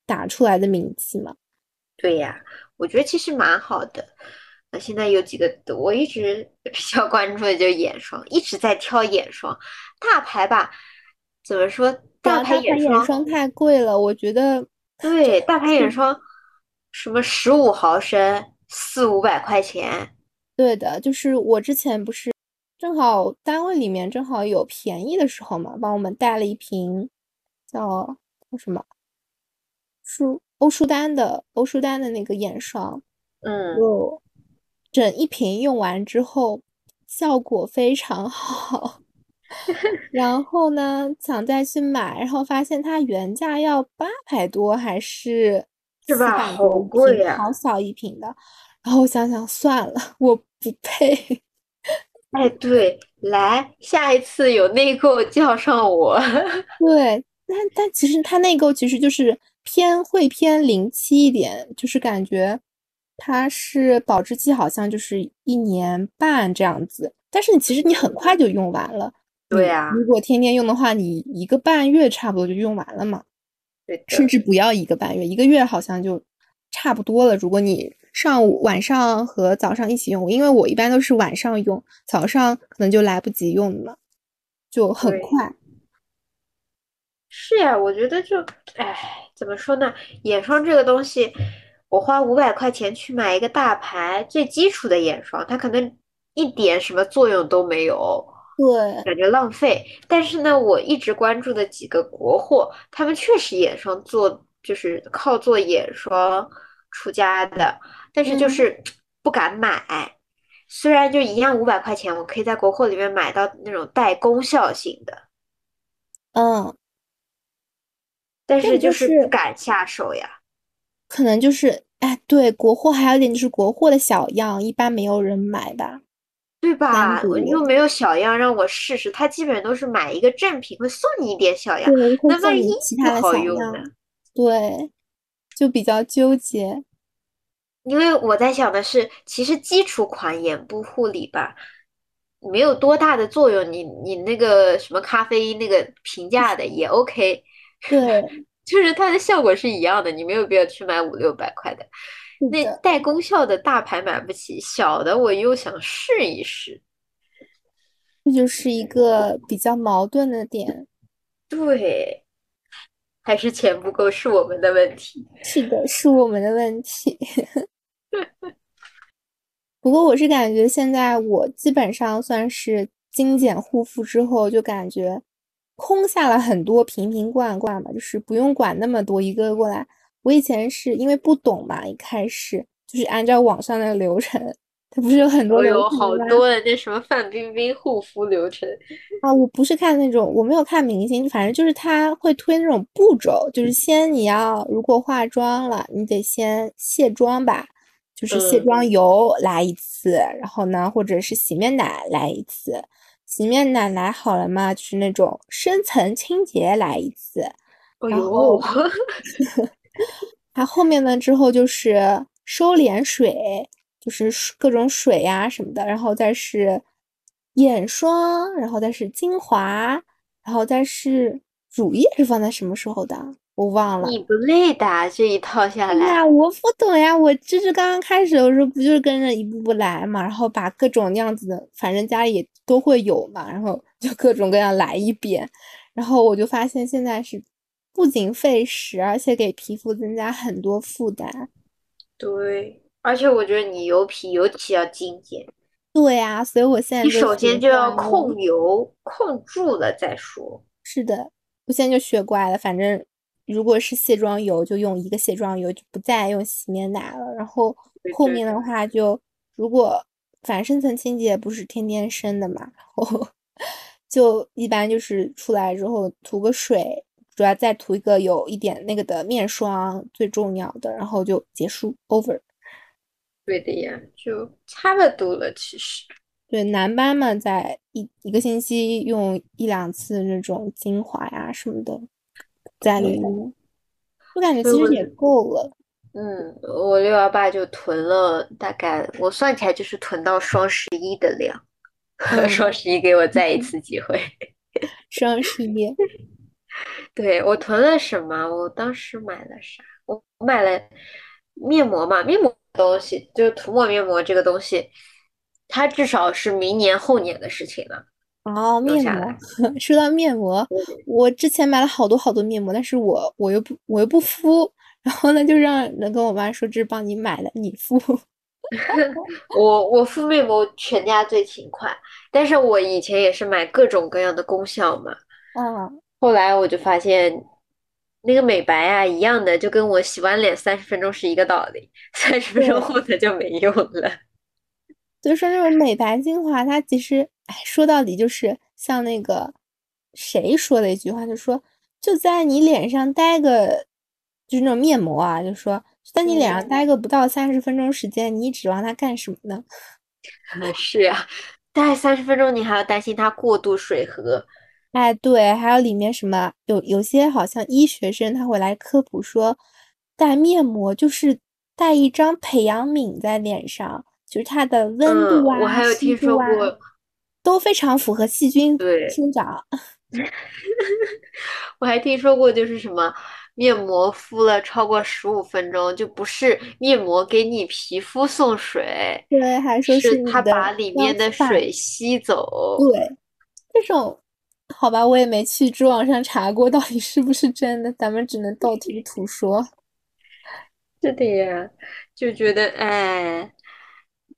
打出来的名字嘛。对呀，我觉得其实蛮好的。那现在有几个我一直 比较关注的就是眼霜，一直在挑眼霜，大牌吧，怎么说？大牌眼霜太贵了，我觉得。对，大牌眼霜，什么十五毫升，四五百块钱。对的，就是我之前不是正好单位里面正好有便宜的时候嘛，帮我们带了一瓶，叫叫什么舒欧舒丹的欧舒丹的那个眼霜，嗯，就整一瓶用完之后，效果非常好。然后呢，想再去买，然后发现它原价要八百多，还是是吧？好贵呀，好小一瓶的。然后我想想，算了，我不配。哎，对，来，下一次有内购叫上我。对，但但其实它内购其实就是偏会偏零七一点，就是感觉它是保质期好像就是一年半这样子，但是你其实你很快就用完了。对呀，如果天天用的话，你一个半月差不多就用完了嘛。对，甚至不要一个半月，一个月好像就差不多了。如果你上午、晚上和早上一起用，因为我一般都是晚上用，早上可能就来不及用了，就很快。是呀，我觉得就，哎，怎么说呢？眼霜这个东西，我花五百块钱去买一个大牌最基础的眼霜，它可能一点什么作用都没有。对，感觉浪费。但是呢，我一直关注的几个国货，他们确实眼霜做就是靠做眼霜出家的，但是就是不敢买。虽然就一样五百块钱，我可以在国货里面买到那种带功效型的，嗯，但是就是不敢下手呀。可能就是，哎，对，国货还有一点就是国货的小样，一般没有人买吧。对吧？又没有小样让我试试，他基本上都是买一个正品会送你一点小样，那万一不好用呢？对，就比较纠结。因为我在想的是，其实基础款眼部护理吧，没有多大的作用。你你那个什么咖啡因那个平价的也 OK，对，就是它的效果是一样的，你没有必要去买五六百块的。那带功效的大牌买不起，小的我又想试一试，这就是一个比较矛盾的点。对，还是钱不够是我们的问题。是的，是我们的问题。不过我是感觉现在我基本上算是精简护肤之后，就感觉空下了很多瓶瓶罐罐嘛，就是不用管那么多，一个过来。我以前是因为不懂嘛，一开始就是按照网上的流程，它不是有很多流程吗？好多的那什么范冰冰护肤流程啊！我不是看那种，我没有看明星，反正就是他会推那种步骤，就是先你要如果化妆了，你得先卸妆吧，就是卸妆油来一次，然后呢，或者是洗面奶来一次，洗面奶来好了嘛，就是那种深层清洁来一次，然后。它后面呢之后就是收敛水，就是各种水呀什么的，然后再是眼霜，然后再是精华，然后再是乳液是放在什么时候的？我忘了。你不累的这一套下来？呀，我不懂呀，我就是刚刚开始的时候不就是跟着一步步来嘛，然后把各种那样子的，反正家里都会有嘛，然后就各种各样来一遍，然后我就发现现在是。不仅费时，而且给皮肤增加很多负担。对，而且我觉得你油皮尤其要精简。对呀，所以我现在你首先就要控油，控住了再说。是的，我现在就学乖了。反正如果是卸妆油，就用一个卸妆油，就不再用洗面奶了。然后后面的话，就如果反深层清洁不是天天升的嘛，然后 就一般就是出来之后涂个水。主要再涂一个有一点那个的面霜，最重要的，然后就结束，over。对的呀，就差不多了。其实，对男班嘛，在一一个星期用一两次那种精华呀什么的，在里面，我感觉其实也够了。嗯，我六幺八就囤了，大概我算起来就是囤到双十一的量。双十一给我再一次机会。双十一。对我囤了什么？我当时买了啥？我我买了面膜嘛，面膜东西就是涂抹面膜这个东西，它至少是明年后年的事情了。哦，面膜。说到面膜，我之前买了好多好多面膜，但是我我又不我又不敷，然后呢就让人跟我妈说这是帮你买的，你敷。我我敷面膜全家最勤快，但是我以前也是买各种各样的功效嘛。嗯。后来我就发现，那个美白啊一样的，就跟我洗完脸三十分钟是一个道理，三十分钟后它就没用了。就是说那种美白精华，它其实，哎，说到底就是像那个谁说的一句话，就说就在你脸上待个，就是那种面膜啊，就说在你脸上待个不到三十分钟时间，你指望它干什么呢？是呀，待三十分钟，你还要担心它过度水合。哎，对，还有里面什么有有些好像医学生他会来科普说，戴面膜就是戴一张培养皿在脸上。就是它的温度啊，我还有听说过，都非常符合细菌生长。我还听说过，就是什么面膜敷了超过十五分钟，就不是面膜给你皮肤送水，对，还说是它把里面的水吸走。对，这种好吧，我也没去知网上查过，到底是不是真的，咱们只能道听途说。是的呀，就觉得哎。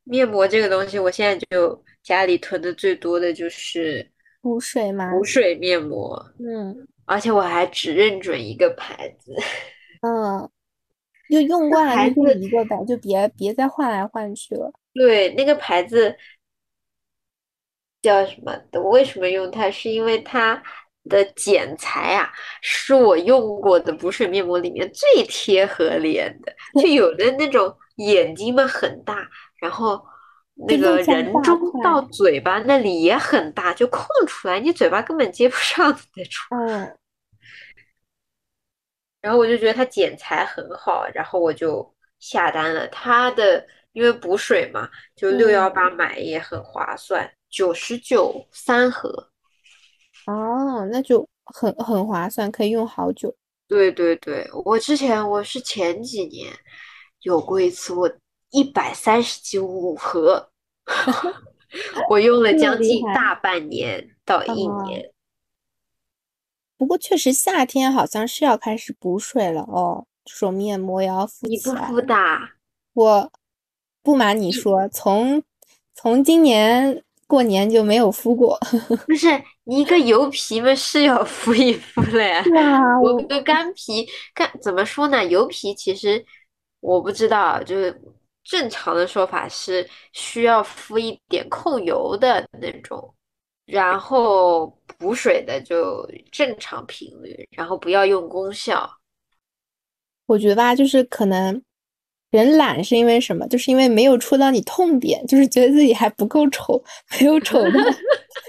面膜这个东西，我现在就家里囤的最多的就是补水嘛？补水面膜。嗯，而且我还只认准一个牌子。嗯，就用惯了就一个呗，就别别再换来换去了。对，那个牌子叫什么的？我为什么用它？是因为它的剪裁啊，是我用过的补水面膜里面最贴合脸的。就有的那种眼睛嘛很大。然后那个人中到嘴巴那里也很大，就空出来，你嘴巴根本接不上的那种。嗯。然后我就觉得它剪裁很好，然后我就下单了。它的因为补水嘛，就六幺八买也很划算，九十九三盒。哦，那就很很划算，可以用好久。对对对，我之前我是前几年有过一次我。一百三十斤五盒，我用了将近大半年到一年。不过确实夏天好像是要开始补水了哦，这种面膜也要敷你不敷的？我不瞒你说，从从今年过年就没有敷过。不是你一个油皮嘛是要敷一敷的呀。我个干皮干怎么说呢？油皮其实我不知道，就是。正常的说法是需要敷一点控油的那种，然后补水的就正常频率，然后不要用功效。我觉得吧，就是可能人懒是因为什么？就是因为没有戳到你痛点，就是觉得自己还不够丑，没有丑到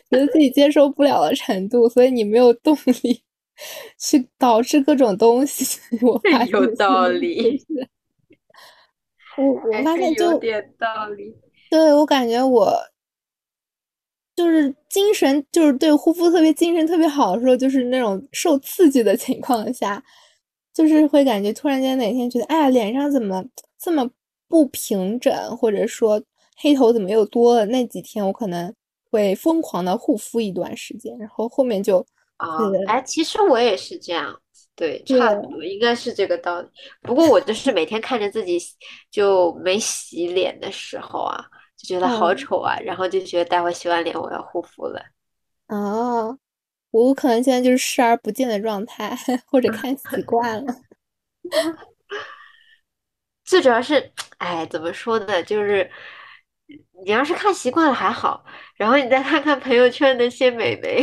觉得自己接受不了的程度，所以你没有动力去导致各种东西。我发有道理。我我发现就有点道理，对我感觉我就是精神，就是对护肤特别精神特别好的时候，就是那种受刺激的情况下，就是会感觉突然间哪天觉得，哎呀，脸上怎么这么不平整，或者说黑头怎么又多了？那几天我可能会疯狂的护肤一段时间，然后后面就啊，哎，其实我也是这样。对，差不多应该是这个道理。不过我就是每天看着自己就没洗脸的时候啊，就觉得好丑啊，然后就觉得待会洗完脸我要护肤了。哦，我可能现在就是视而不见的状态，或者 看习惯了。最主要是，哎，怎么说呢？就是你要是看习惯了还好，然后你再看看朋友圈那些美眉。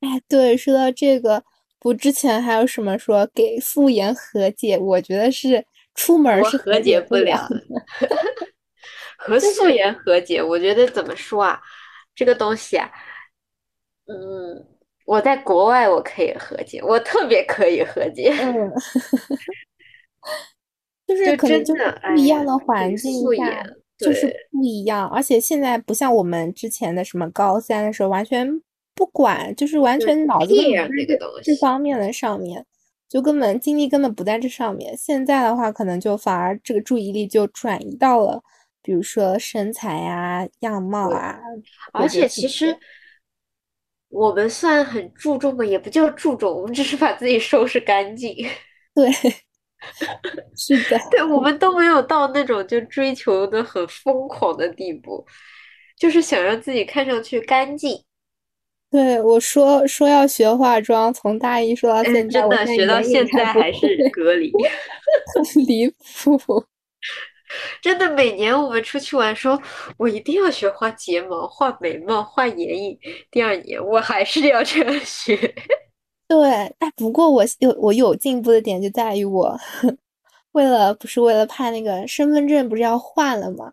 哎，对，说到这个。不，之前还有什么说给素颜和解？我觉得是出门是和解不了的，和 素颜和解。我觉得怎么说啊？这个东西啊，嗯，我在国外我可以和解，我特别可以和解。嗯，就是可能就是不一样的环境下，就是不一样。而且现在不像我们之前的什么高三的时候，完全。不管，就是完全脑子都不在这方面的上面，就根本精力根本不在这上面。现在的话，可能就反而这个注意力就转移到了，比如说身材呀、样貌啊。而且其实我们算很注重的，也不叫注重，我们只是把自己收拾干净。对，是的，对我们都没有到那种就追求的很疯狂的地步，就是想让自己看上去干净。对我说说要学化妆，从大一说到现在，真的学到现在还是隔离，离谱。真的，每年我们出去玩，说我一定要学画睫毛、画眉毛、画眼影。第二年我还是要这样学。对，但，不过我有我有进步的点就在于我为了不是为了拍那个身份证，不是要换了吗？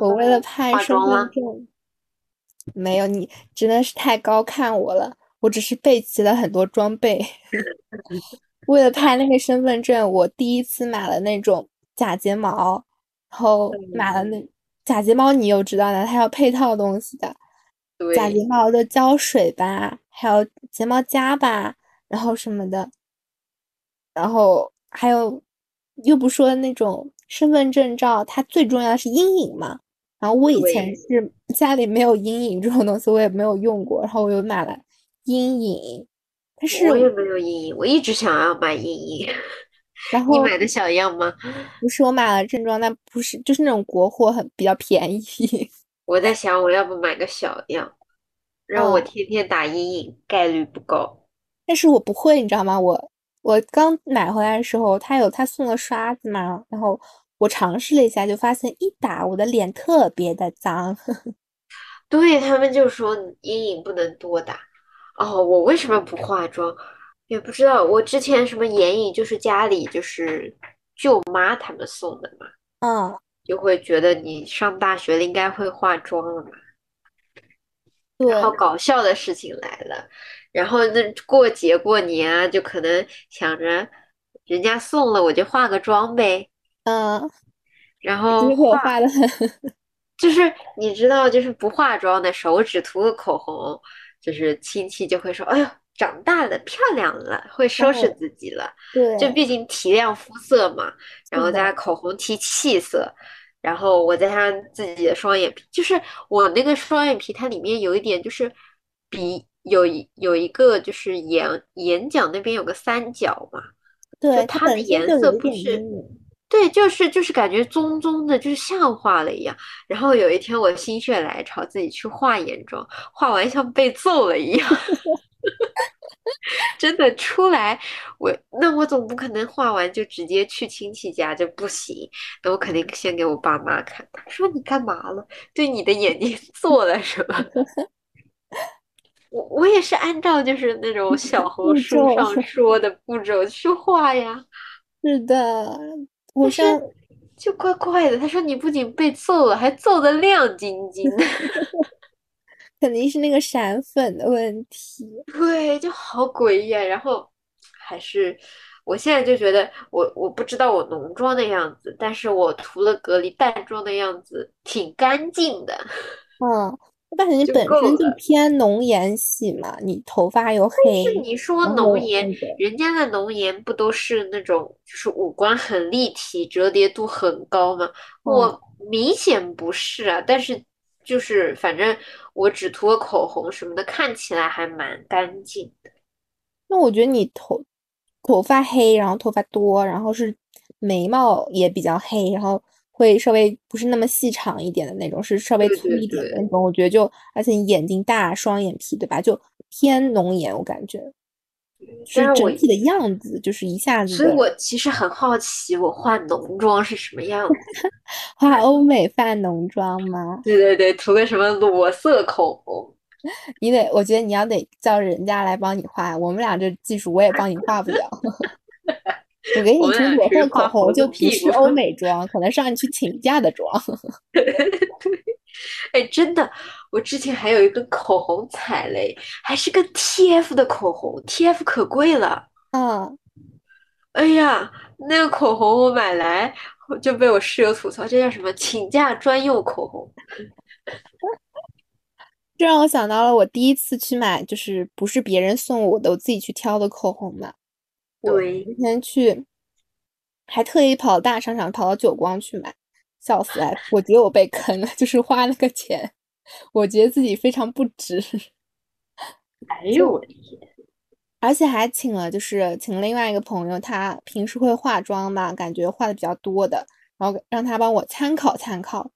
我为了拍身份证，没有你真的是太高看我了。我只是备齐了很多装备，为了拍那个身份证，我第一次买了那种假睫毛。然后买了那假睫毛，你又知道的，它要配套东西的。假睫毛的胶水吧，还有睫毛夹吧，然后什么的。然后还有，又不说那种身份证照，它最重要的是阴影嘛。然后我以前是家里没有阴影这种东西，我也没有用过。然后我又买了阴影，但是我也没有阴影，我一直想要买阴影。然后你买的小样吗？不是，我买了正装，但不是，就是那种国货，很比较便宜。我在想，我要不买个小样，让我天天打阴影，概率不高。但是我不会，你知道吗？我我刚买回来的时候，他有他送了刷子嘛，然后我尝试了一下，就发现一打我的脸特别的脏。对他们就说阴影不能多打。哦，我为什么不化妆？也不知道，我之前什么眼影就是家里就是舅妈他们送的嘛，嗯，就会觉得你上大学了应该会化妆了嘛。对。然后搞笑的事情来了，然后那过节过年啊，就可能想着人家送了我就化个妆呗，嗯，然后化的很，就是你知道，就是不化妆的时候，我只涂个口红，就是亲戚就会说，哎呦。长大了，漂亮了，会收拾自己了。对，就毕竟提亮肤色嘛，然后加口红提气色，然后我再加上自己的双眼皮，就是我那个双眼皮，它里面有一点就是鼻有有一个就是眼眼角那边有个三角嘛，对，它的颜色不是，对，就是就是感觉棕棕的，就是像画了一样。然后有一天我心血来潮自己去画眼妆，画完像被揍了一样。真的出来，我那我总不可能画完就直接去亲戚家就不行，那我肯定先给我爸妈看。他说你干嘛了？对你的眼睛 做了什么？我我也是按照就是那种小 红书上说的步骤去画呀。是的，我是就怪怪的。他说你不仅被揍了，还揍得亮晶晶的。肯定是那个闪粉的问题，对，就好诡异啊。然后还是，我现在就觉得，我我不知道我浓妆的样子，但是我涂了隔离淡妆的样子挺干净的。嗯，我感觉你本身就偏浓颜系嘛，你头发又黑。是你说浓颜，人家的浓颜不都是那种就是五官很立体、折叠度很高吗？我明显不是啊，但是。就是反正我只涂个口红什么的，看起来还蛮干净的。那我觉得你头头发黑，然后头发多，然后是眉毛也比较黑，然后会稍微不是那么细长一点的那种，是稍微粗一点的那种。我觉得就而且你眼睛大，双眼皮对吧？就偏浓颜，我感觉。是整体的样子，就是一下子。所以我其实很好奇，我化浓妆是什么样子？化欧美范浓妆吗？对对对，涂个什么裸色口红？你得，我觉得你要得叫人家来帮你画。我们俩这技术，我也帮你画不了。我给你涂裸色口红，就平时欧美妆，可能是让你去请假的妆。哎，真的，我之前还有一根口红踩雷，还是个 TF 的口红，TF 可贵了。嗯，哎呀，那个口红我买来就被我室友吐槽，这叫什么请假专用口红。这让我想到了我第一次去买，就是不是别人送我的，我自己去挑的口红嘛。对，今天去，还特意跑大商场，跑到久光去买。笑死了！我觉得我被坑了，就是花那个钱，我觉得自己非常不值。哎呦我的天！而且还请了，就是请另外一个朋友，他平时会化妆嘛，感觉化的比较多的，然后让他帮我参考参考。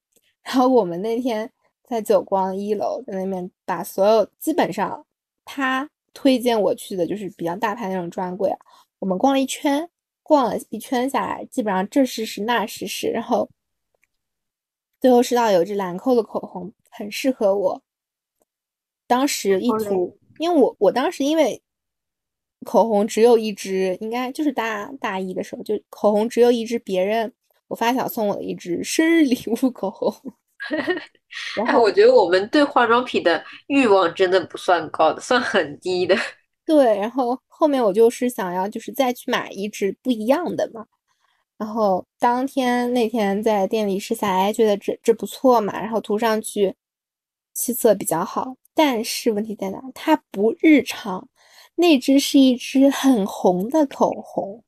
然后我们那天在久光一楼，在那边把所有基本上他推荐我去的就是比较大牌那种专柜啊。我们逛了一圈，逛了一圈下来，基本上这试试那试试，然后最后试到有一支兰蔻的口红很适合我。当时一涂，因为我我当时因为口红只有一支，应该就是大大一的时候，就口红只有一支，别人我发小送我的一支生日礼物口红。然后我觉得我们对化妆品的欲望真的不算高的，算很低的。对，然后后面我就是想要就是再去买一支不一样的嘛。然后当天那天在店里试下来，觉得这这不错嘛，然后涂上去气色比较好。但是问题在哪？它不日常。那支是一支很红的口红，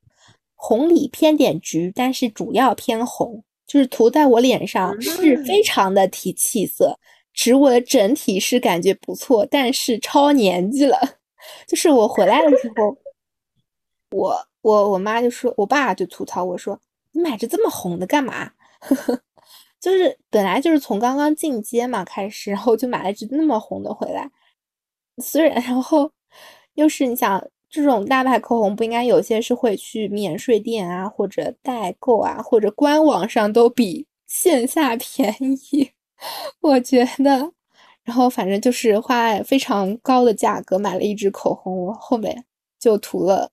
红里偏点橘，但是主要偏红。就是涂在我脸上是非常的提气色，使我的整体是感觉不错，但是超年纪了。就是我回来的时候，我我我妈就说，我爸就吐槽我说：“你买着这么红的干嘛？” 就是本来就是从刚刚进阶嘛开始，然后就买了支那么红的回来。虽然然后又是你想。这种大牌口红不应该有些是会去免税店啊，或者代购啊，或者官网上都比线下 便宜，我觉得。然后反正就是花非常高的价格买了一支口红，我后面就涂了，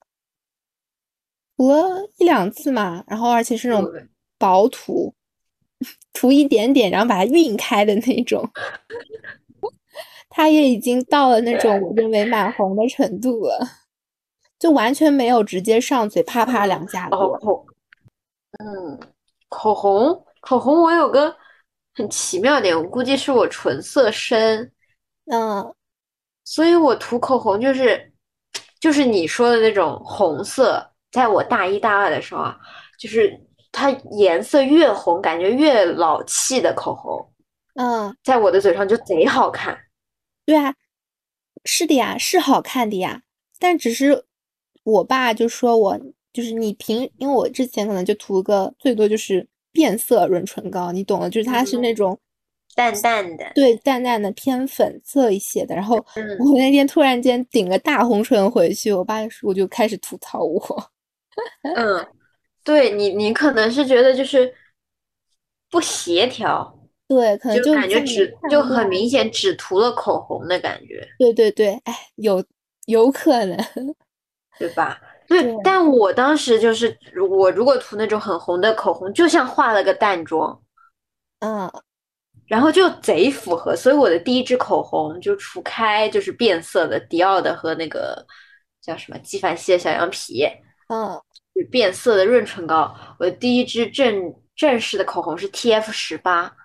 涂了一两次嘛。然后而且是那种薄涂，涂一点点，然后把它晕开的那种。它也已经到了那种我认为满红的程度了。就完全没有直接上嘴，啪啪两下哦，口，嗯，口红，口红，我有个很奇妙点，我估计是我唇色深，嗯，所以我涂口红就是，就是你说的那种红色，在我大一大二的时候啊，就是它颜色越红，感觉越老气的口红，嗯，在我的嘴上就贼好看。对啊，是的呀，是好看的呀，但只是。我爸就说我就是你平，因为我之前可能就涂个最多就是变色润唇膏，你懂的，就是它是那种淡淡的，对，淡淡的偏粉色一些的。然后我那天突然间顶个大红唇回去，我爸我就开始吐槽我。嗯，对你，你可能是觉得就是不协调，对，可能就感觉只就很明显只涂了口红的感觉。对对对，哎，有有可能。对吧？对，但我当时就是，我如果涂那种很红的口红，就像化了个淡妆，嗯，然后就贼符合。所以我的第一支口红就除开就是变色的迪奥的和那个叫什么纪梵希的小羊皮，嗯，变色的润唇膏。我的第一支正正式的口红是 TF 十八，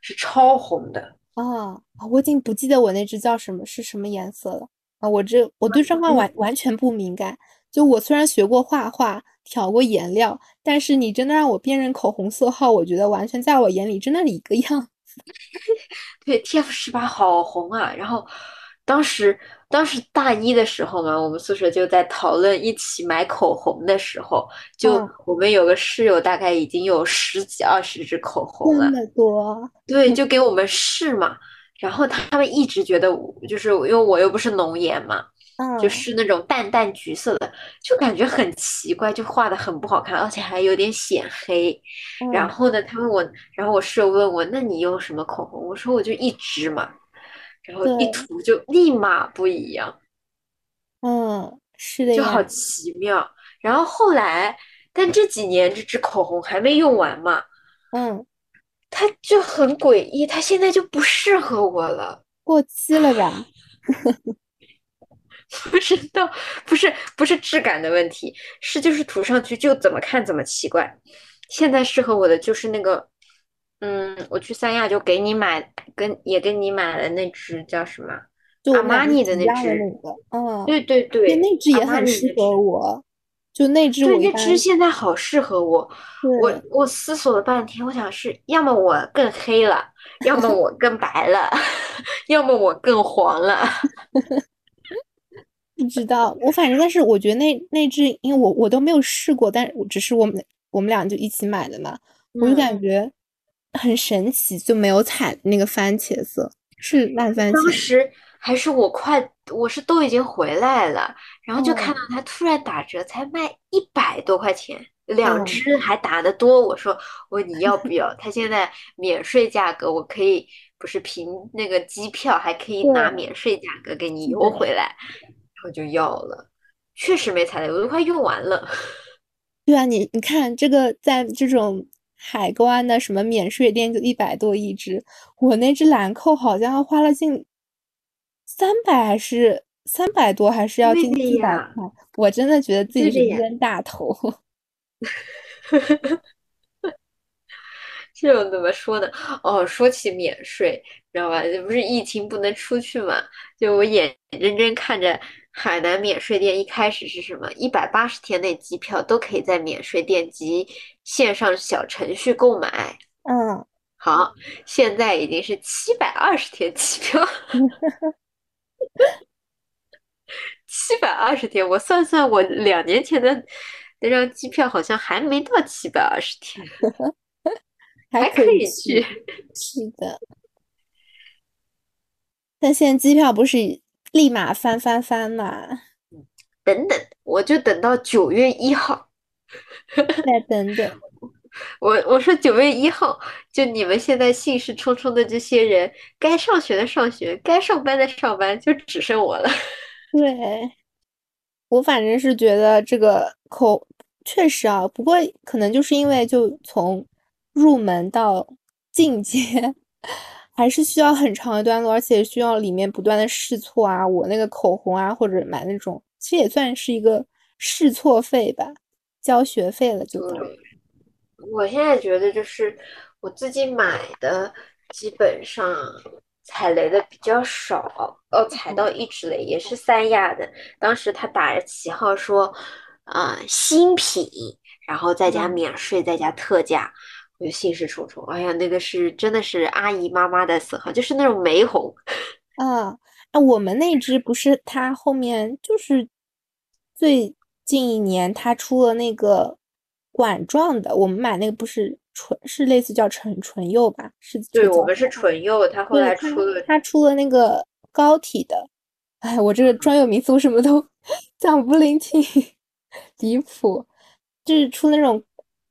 是超红的。啊，我已经不记得我那支叫什么是什么颜色了啊。我这我对妆况完完全不敏感，就我虽然学过画画，调过颜料，但是你真的让我辨认口红色号，我觉得完全在我眼里真的是一个样子。对，TF 十八好红啊！然后当时当时大一的时候嘛，我们宿舍就在讨论一起买口红的时候，就我们有个室友大概已经有十几二十支口红了，那么多。对，就给我们试嘛。然后他们一直觉得，就是因为我又不是浓颜嘛，嗯，就是那种淡淡橘色的，就感觉很奇怪，就画的很不好看，而且还有点显黑。然后呢，他问我，然后我室友问我，那你用什么口红？我说我就一支嘛，然后一涂就立马不一样。嗯，是的，就好奇妙。然后后来，但这几年这支口红还没用完嘛，嗯。它就很诡异，它现在就不适合我了，过期了吧？不知道，不是不是质感的问题，是就是涂上去就怎么看怎么奇怪。现在适合我的就是那个，嗯，我去三亚就给你买，跟也给你买了那只叫什么？阿玛尼的那只，嗯，对对对，那只也很适合我。就那支，对那支现在好适合我。我我思索了半天，我想是要么我更黑了，要么我更白了，要么我更黄了。不知道，我反正但是我觉得那那只，因为我我都没有试过，但是只是我们我们俩就一起买的嘛，我就感觉很神奇，就没有踩那个番茄色，是烂番茄。当时还是我快我是都已经回来了，然后就看到它突然打折，才卖一百多块钱，两只还打得多。我说我你要不要？他现在免税价格，我可以不是凭那个机票，还可以拿免税价格给你邮回来，然后就要了。确实没踩雷，我都快用完了。对啊，你你看这个在这种海关的什么免税店就一百多一只，我那只兰蔻好像花了近。三百还是三百多，还是要近四百块？我真的觉得自己是冤大头。这种怎么说呢？哦，说起免税，知道吧？这不是疫情不能出去嘛？就我眼睁睁看着海南免税店一开始是什么？一百八十天内机票都可以在免税店及线上小程序购买。嗯，好，现在已经是七百二十天机票。七百二十天，我算算，我两年前的那张机票好像还没到七百二十天，还可以去。是的，但现在机票不是立马翻翻翻嘛？等等，我就等到九月一号。再等等。我我说九月一号，就你们现在兴致冲冲的这些人，该上学的上学，该上班的上班，就只剩我了。对，我反正是觉得这个口确实啊，不过可能就是因为就从入门到进阶，还是需要很长一段路，而且需要里面不断的试错啊。我那个口红啊，或者买那种，其实也算是一个试错费吧，交学费了就。我现在觉得就是我自己买的，基本上踩雷的比较少。哦，踩到一只雷也是三亚的，当时他打着旗号说，啊新品，然后再加免税，再加特价，我就心事重重。哎呀，那个是真的是阿姨妈妈的色号，就是那种玫红。啊，那我们那只不是它后面就是最近一年它出了那个。管状的，我们买那个不是纯，是类似叫纯纯釉吧？是。对，我们是纯釉，它后来出了，它出了那个膏体的。哎，我这个专有名词我什么都 讲不灵清，离谱。就是出那种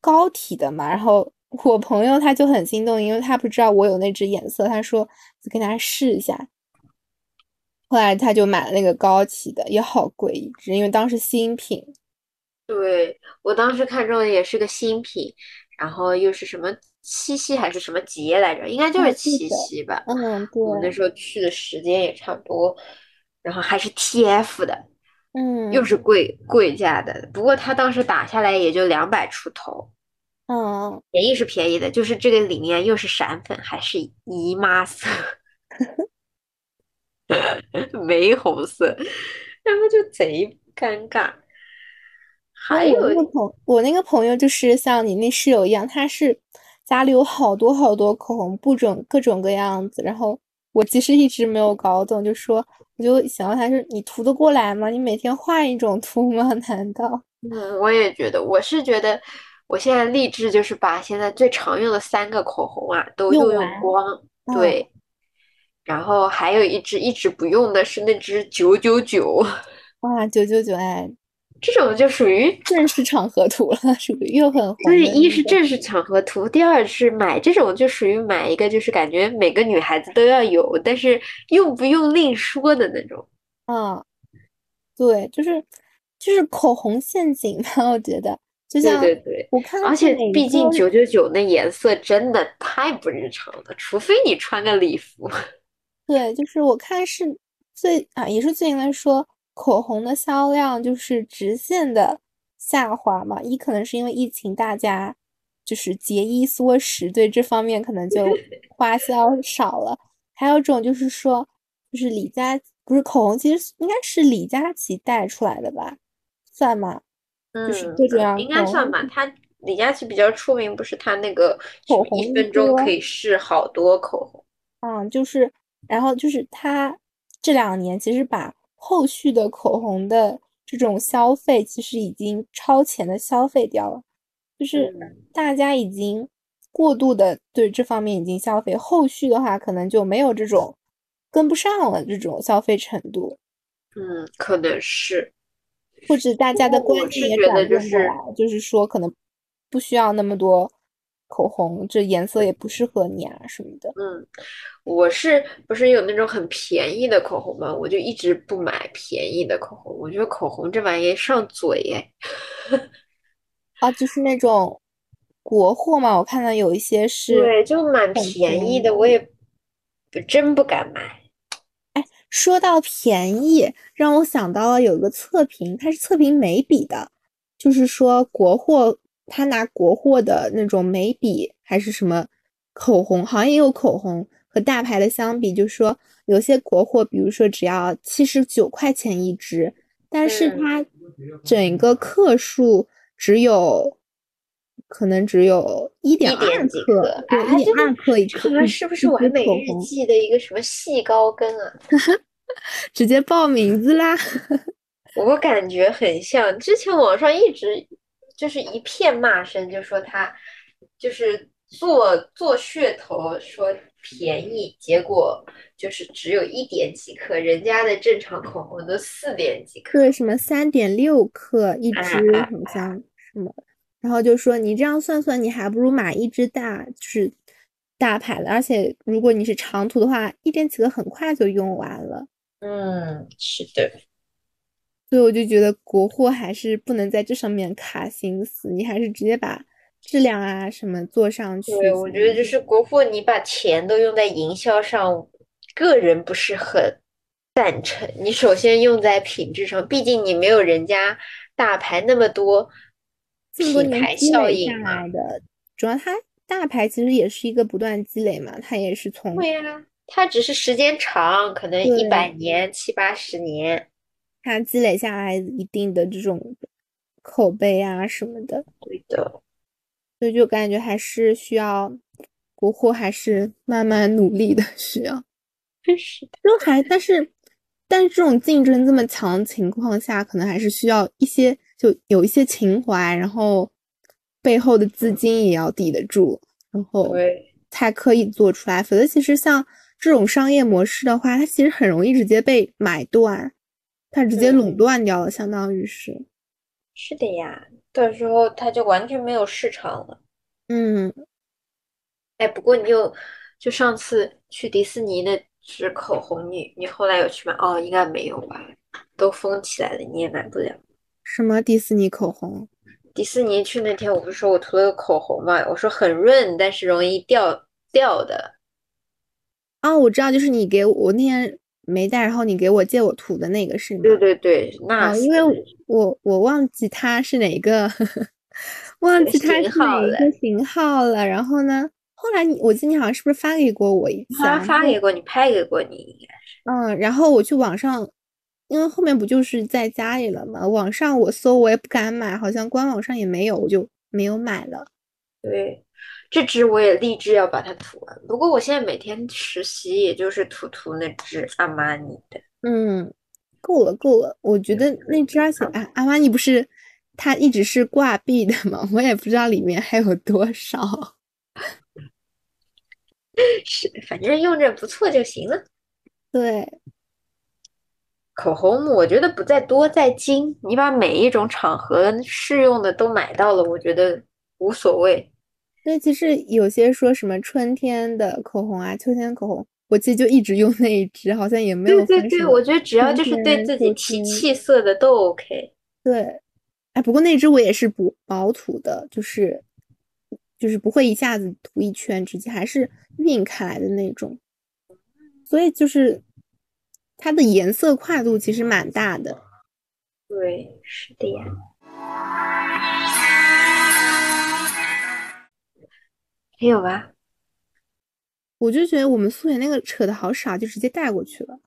膏体的嘛，然后我朋友他就很心动，因为他不知道我有那只颜色，他说就跟他试一下。后来他就买了那个高级的，也好贵一只，因为当时新品。对我当时看中的也是个新品，然后又是什么七夕还是什么节来着？应该就是七夕吧。嗯，对。我那时候去的时间也差不多，然后还是 TF 的，嗯，又是贵贵价的。不过他当时打下来也就两百出头，嗯，便宜是便宜的，就是这个里面又是闪粉还是姨妈色，玫红色，然后就贼尴尬。还有那个朋，我那个朋友就是像你那室友一样，他是家里有好多好多口红，不准各种各样子。然后我其实一直没有搞懂，就说我就想问他说：“你涂得过来吗？你每天换一种涂吗？难道？”嗯，我也觉得，我是觉得我现在励志就是把现在最常用的三个口红啊都用用光。对，然后还有一支一直不用的是那支九九九。哇，九九九哎。这种就属于正式场合涂了，属于又很就是一是正式场合涂，第二是买这种就属于买一个就是感觉每个女孩子都要有，但是用不用另说的那种。嗯，对，就是就是口红陷阱吧，我觉得。就像对对对，我看，而且毕竟九九九那颜色真的太不日常了，除非你穿个礼服。对，就是我看是最啊，也是最近来说。口红的销量就是直线的下滑嘛，一可能是因为疫情，大家就是节衣缩食，对这方面可能就 花销少了。还有种就是说，就是李佳不是口红，其实应该是李佳琦带出来的吧？算吗？嗯，就是应该算吧。他李佳琦比较出名，不是他那个口红一分钟可以试好多口红。嗯，就是，然后就是他这两年其实把。后续的口红的这种消费其实已经超前的消费掉了，就是大家已经过度的对这方面已经消费，后续的话可能就没有这种跟不上了这种消费程度。嗯，可能是，或者大家的观念也转变过来，就是说可能不需要那么多口红，这颜色也不适合你啊什么的。嗯，我是不是有那种很便宜的口红吗？我就一直不买便宜的口红，我觉得口红这玩意上嘴哎。啊，就是那种国货嘛，我看到有一些是，对，就蛮便宜的，我也真不敢买。哎，说到便宜，让我想到了有个测评，它是测评眉笔的，就是说国货，他拿国货的那种眉笔还是什么口红，好像也有口红和大牌的相比，就说有些国货，比如说只要七十九块钱一支，但是它整个克数。只有可能只有一点二克，对，一点二克一克，是不是完美日记的一个什么细高跟啊？直接报名字啦！我感觉很像，之前网上一直就是一片骂声，就说他就是做做噱头，说便宜，结果就是只有一点几克，人家的正常口红都四点几克，什么三点六克一支，好像。什么？然后就说你这样算算，你还不如买一只大，就是大牌的。而且如果你是长途的话，一点几个很快就用完了。嗯，是的。所以我就觉得国货还是不能在这上面卡心思，你还是直接把质量啊什么做上去。对，我觉得就是国货，你把钱都用在营销上，个人不是很赞成。你首先用在品质上，毕竟你没有人家大牌那么多。这么多年积累下来的，主要它大牌其实也是一个不断积累嘛，它也是从对呀，它只是时间长，可能一百年、七八十年，它积累下来一定的这种口碑啊什么的，对的，所以就感觉还是需要国货，还是慢慢努力的需要，是的，就还但是但是这种竞争这么强的情况下，可能还是需要一些。就有一些情怀，然后背后的资金也要抵得住，然后才可以做出来。否则，其实像这种商业模式的话，它其实很容易直接被买断，它直接垄断掉了，相当于是。是的呀，到时候它就完全没有市场了。嗯，哎，不过你有就上次去迪士尼的支口红，你你后来有去买？哦，应该没有吧？都封起来了，你也买不了。什么迪士尼口红？迪士尼去那天，我不是说我涂了个口红嘛？我说很润，但是容易掉掉的。啊，我知道，就是你给我那天没带，然后你给我借我涂的那个是吗？对对对，那因为我我忘记它是哪个，忘记它是哪个型号了。然后呢，后来你我记得你好像是不是发给过我一次？发发给过你，拍给过你，应该是。嗯，然后我去网上。因为后面不就是在家里了吗？网上我搜我也不敢买，好像官网上也没有，我就没有买了。对，这支我也立志要把它涂完。不过我现在每天实习，也就是涂涂那支阿玛尼的。嗯，够了够了，我觉得那支而且啊，阿玛尼不是它一直是挂壁的吗？我也不知道里面还有多少。是，反正用着不错就行了。对。口红，我觉得不在多，在精。你把每一种场合适用的都买到了，我觉得无所谓。那其实有些说什么春天的口红啊，秋天口红，我其实就一直用那一支，好像也没有。对对对，我觉得只要就是对自己提气色的都 OK。对，哎，不过那支我也是补薄涂的，就是就是不会一下子涂一圈，直接还是晕开来的那种，所以就是。它的颜色跨度其实蛮大的，对，是的呀。还有吧？我就觉得我们素颜那个扯的好傻，就直接带过去了，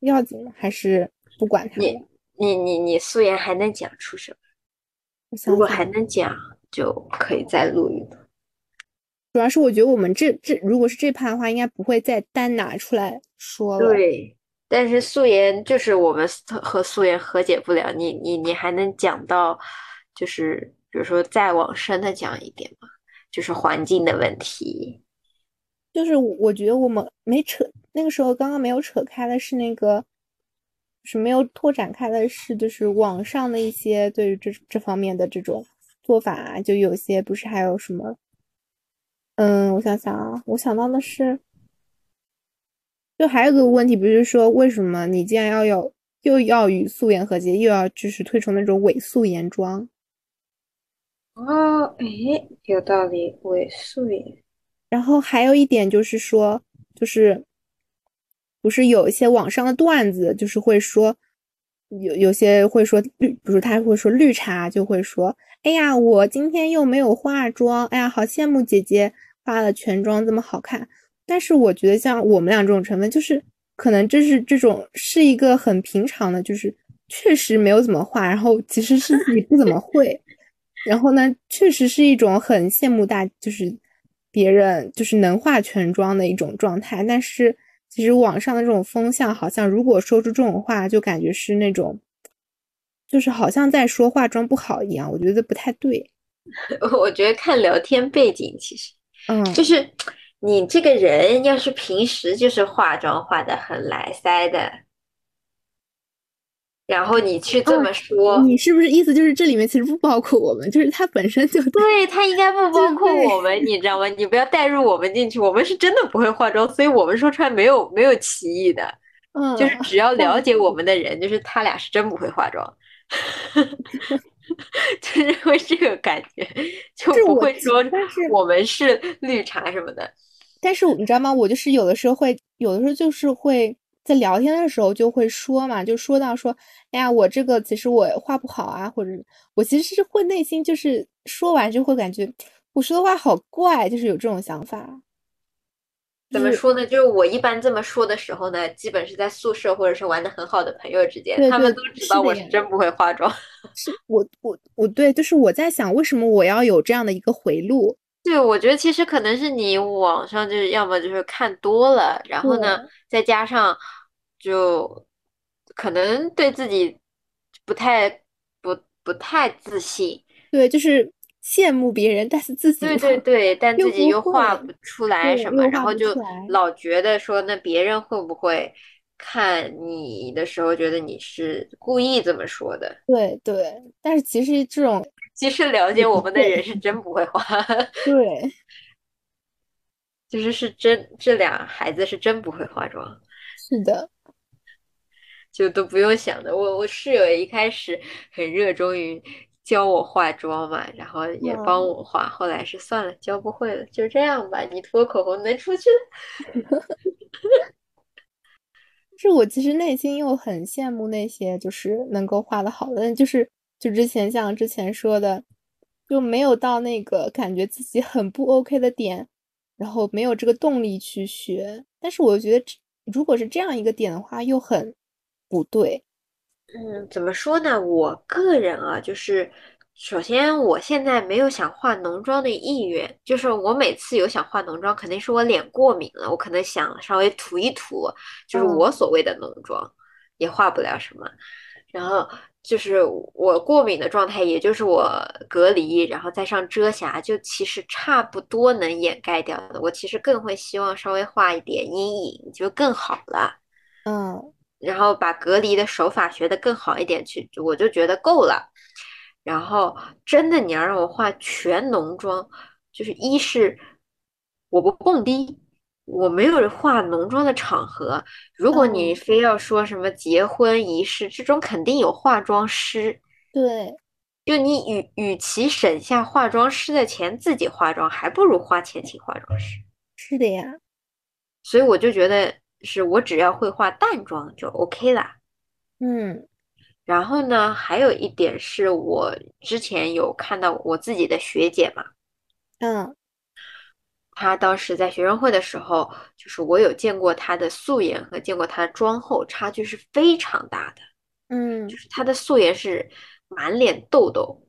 要紧吗？还是不管它？你你你你素颜还能讲出什么？如果还能讲，就可以再录一个。主要是我觉得我们这这如果是这盘的话，应该不会再单拿出来说了。对。但是素颜就是我们和素颜和解不了，你你你还能讲到，就是比如说再往深的讲一点吗？就是环境的问题，就是我觉得我们没扯那个时候刚刚没有扯开的是那个，是没有拓展开的是，就是网上的一些对于这这方面的这种做法啊，就有些不是还有什么，嗯，我想想啊，我想到的是，就还有个问题，不是说为什么你既然要有又要与素颜和解，又要就是推崇那种伪素颜妆？哦，哎，有道理，伪素颜。然后还有一点就是说，就是。不是有一些网上的段子，就是会说，有有些会说绿，比如他会说绿茶，就会说，哎呀，我今天又没有化妆，哎呀，好羡慕姐姐化了全妆这么好看。但是我觉得像我们俩这种成分，就是可能就是这种是一个很平常的，就是确实没有怎么化，然后其实是自己不怎么会，然后呢，确实是一种很羡慕大，就是别人就是能化全妆的一种状态，但是。其实网上的这种风向，好像如果说出这种话，就感觉是那种，就是好像在说化妆不好一样。我觉得不太对。我觉得看聊天背景，其实，嗯，就是你这个人要是平时就是化妆化的很来塞的。然后你去这么说，你是不是意思就是这里面其实不包括我们，就是他本身就对他应该不 包括我们，你知道吗？你不要带入我们进去，我们是真的不会化妆，所以我们说出来没有没有歧义的，嗯，就是只要了解我们的人，就是他俩是真不会化妆，就是会这个感觉，就不会说我们是绿茶什么的。但是你知道吗？我就是有的时候会，有的时候就是会。在聊天的时候就会说嘛，就说到说，哎呀，我这个其实我画不好啊，或者我其实是会内心就是说完就会感觉我说的话好怪，就是有这种想法。怎么说呢？就是我一般这么说的时候呢，基本是在宿舍或者是玩的很好的朋友之间，他们都知道我是真不会化妆。是我我我对，就是我在想为什么我要有这样的一个回路。对，我觉得其实可能是你网上就是要么就是看多了，然后呢，再加上。就可能对自己不太不不太自信，对，就是羡慕别人，但是自己对对对，但自己又画不出来什么，然后就老觉得说那别人会不会看你的时候觉得你是故意这么说的？对对，但是其实这种其实了解我们的人是真不会画，对，就是是真这俩孩子是真不会化妆，是的。就都不用想的，我我室友一开始很热衷于教我化妆嘛，然后也帮我化，后来是算了，教不会了，就这样吧。你涂口红能出去？是我其实内心又很羡慕那些就是能够画的好的，就是就之前像之前说的，就没有到那个感觉自己很不 OK 的点，然后没有这个动力去学。但是我觉得，如果是这样一个点的话，又很。不对，嗯，怎么说呢？我个人啊，就是首先我现在没有想化浓妆的意愿，就是我每次有想化浓妆，肯定是我脸过敏了，我可能想稍微涂一涂，就是我所谓的浓妆，也化不了什么。然后就是我过敏的状态，也就是我隔离，然后再上遮瑕，就其实差不多能掩盖掉的。我其实更会希望稍微画一点阴影，就更好了。嗯。然后把隔离的手法学得更好一点，去我就觉得够了。然后真的你要让我画全浓妆，就是一是我不蹦迪，我没有化浓妆的场合。如果你非要说什么结婚仪式这种，肯定有化妆师。对，就你与与其省下化妆师的钱自己化妆，还不如花钱请化妆师。是的呀，所以我就觉得。是我只要会化淡妆就 OK 啦。嗯，然后呢，还有一点是我之前有看到我自己的学姐嘛，嗯，她当时在学生会的时候，就是我有见过她的素颜和见过她的妆后，差距是非常大的。嗯，就是她的素颜是满脸痘痘，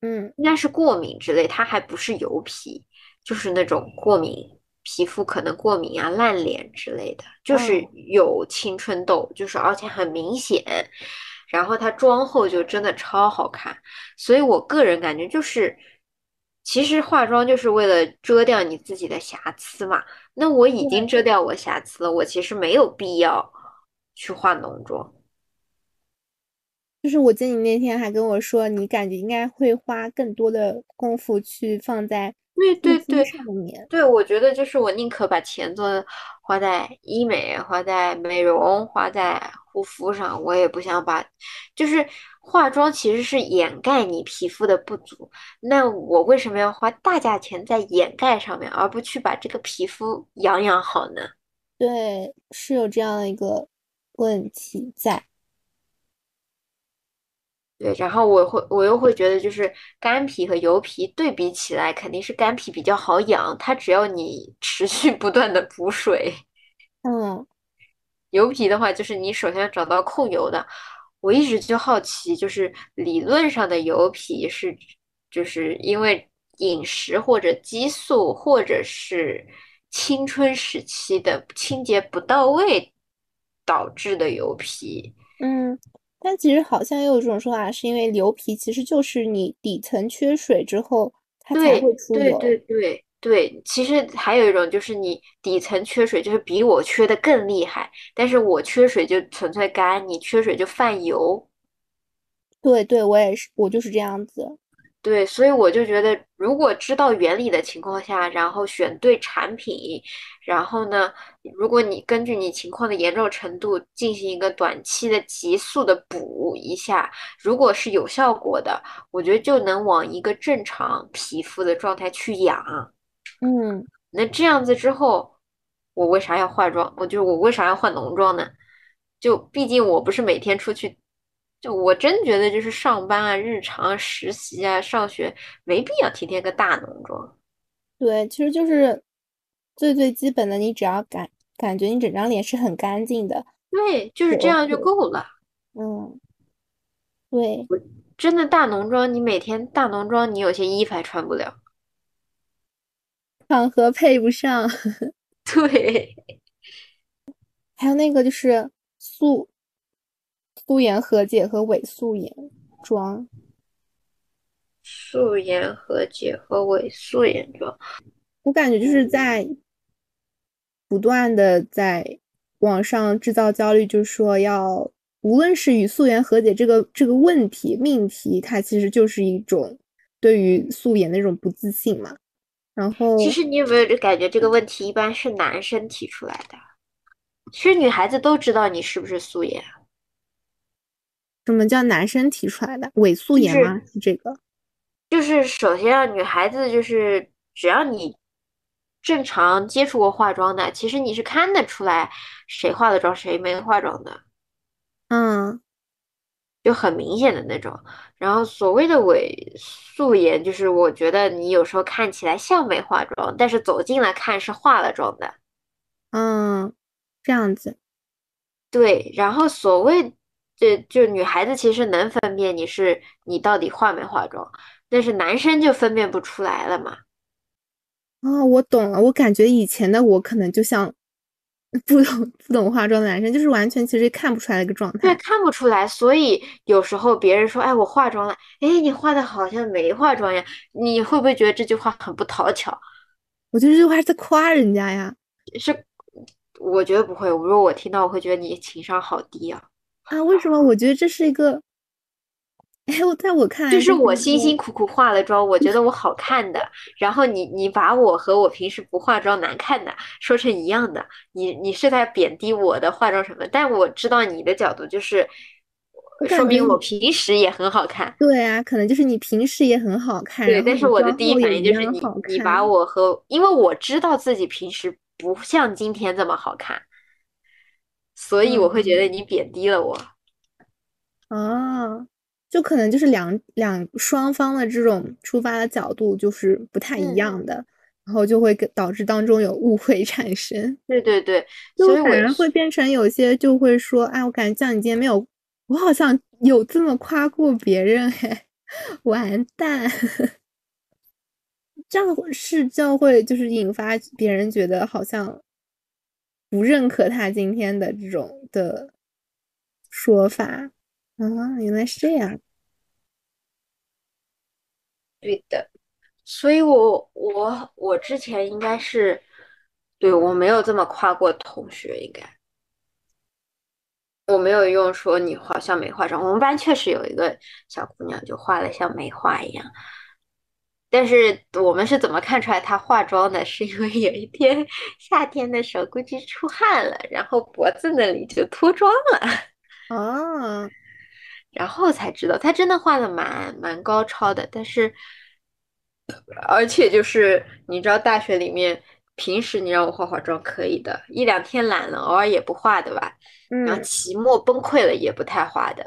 嗯，应该是过敏之类，她还不是油皮，就是那种过敏。皮肤可能过敏啊、烂脸之类的，就是有青春痘，就是而且很明显。然后她妆后就真的超好看，所以我个人感觉就是，其实化妆就是为了遮掉你自己的瑕疵嘛。那我已经遮掉我瑕疵了我其实没有必要去化浓妆。就是我记得你那天还跟我说你感觉应该会花更多的功夫去放在对对对。对，我觉得就是我宁可把钱做花在医美、花在美容、花在护肤上，我也不想把，就是化妆其实是掩盖你皮肤的不足。那我为什么要花大价钱在掩盖上面，而不去把这个皮肤养养好呢？对，是有这样的一个问题在。对，然后我会，我又会觉得，就是干皮和油皮对比起来，肯定是干皮比较好养，它只要你持续 不断的补水。嗯，油皮的话，就是你首先要找到控油的。我一直就好奇，就是理论上的油皮是，就是因为饮食或者激素，或者是青春时期的清洁不到位导致的油皮。嗯。但其实好像也有这种说法，是因为油皮其实就是你底层缺水之后，它才会出油。对对对对，其实还有一种就是你底层缺水，就是比我缺的更厉害，但是我缺水就纯粹干，你缺水就泛油。对对，我也是，我就是这样子。对，所以我就觉得，如果知道原理的情况下，然后选对产品，然后呢，如果你根据你情况的严重程度进行一个短期的急速的补一下，如果是有效果的，我觉得就能往一个正常皮肤的状态去养。嗯，那这样子之后，我为啥要化妆？我就我为啥要化浓妆呢？就毕竟我不是每天出去。就我真觉得，就是上班啊、日常实习啊、上学，没必要天天个大浓妆。对，其实就是最最基本的，你只要感感觉你整张脸是很干净的，对，就是这样就够了。嗯，对，真的大浓妆，你每天大浓妆，你有些衣服还穿不了，场合配不上。对，还有那个就是素。素颜和解和伪素颜妆，素颜和解和伪素颜妆，我感觉就是在不断的在网上制造焦虑，就是说要无论是与素颜和解这个这个问题命题，它其实就是一种对于素颜的一种不自信嘛。然后，其实你有没有就感觉这个问题一般是男生提出来的？其实女孩子都知道你是不是素颜。什么叫男生提出来的伪素颜吗？是这个，就是首先啊，女孩子就是只要你正常接触过化妆的，其实你是看得出来谁化的妆，谁没化妆的，嗯，就很明显的那种。然后所谓的伪素颜，就是我觉得你有时候看起来像没化妆，但是走近来看是化了妆的，嗯，这样子，对。然后所谓。这就女孩子其实能分辨你是你到底化没化妆，但是男生就分辨不出来了嘛。哦，我懂了，我感觉以前的我可能就像不懂不懂化妆的男生，就是完全其实看不出来一个状态。对，看不出来，所以有时候别人说，哎，我化妆了，哎，你化的好像没化妆呀，你会不会觉得这句话很不讨巧？我觉得这句话是在夸人家呀。是，我觉得不会，如果我听到，我会觉得你情商好低啊。啊，为什么？我觉得这是一个，哎，我在我看来，就是我辛辛苦苦化了妆，我觉得我好看的，然后你你把我和我平时不化妆难看的说成一样的，你你是在贬低我的化妆什么，但我知道你的角度就是，说明我平时也很好看。对啊，可能就是你平时也很好看。对，但是我的第一反应就是你你把我和，因为我知道自己平时不像今天这么好看。所以我会觉得你贬低了我，啊，就可能就是两两双方的这种出发的角度就是不太一样的，然后就会导致当中有误会产生。对对对，所以反而会变成有些就会说，哎，我感觉像你今天没有，我好像有这么夸过别人，哎，完蛋，这样是就会就是引发别人觉得好像。不认可他今天的这种的说法啊，原来是这样。对的，所以我我我之前应该是，对我没有这么夸过同学，应该。我没有用说你化像没化妆，我们班确实有一个小姑娘就化的像没化一样。但是我们是怎么看出来她化妆的？是因为有一天夏天的时候估计出汗了，然后脖子那里就脱妆了。哦，然后才知道她真的画的蛮蛮高超的。但是，而且就是你知道大学里面。平时你让我化化妆可以的，一两天懒了，偶尔也不化的吧。嗯，然后期末崩溃了也不太化的，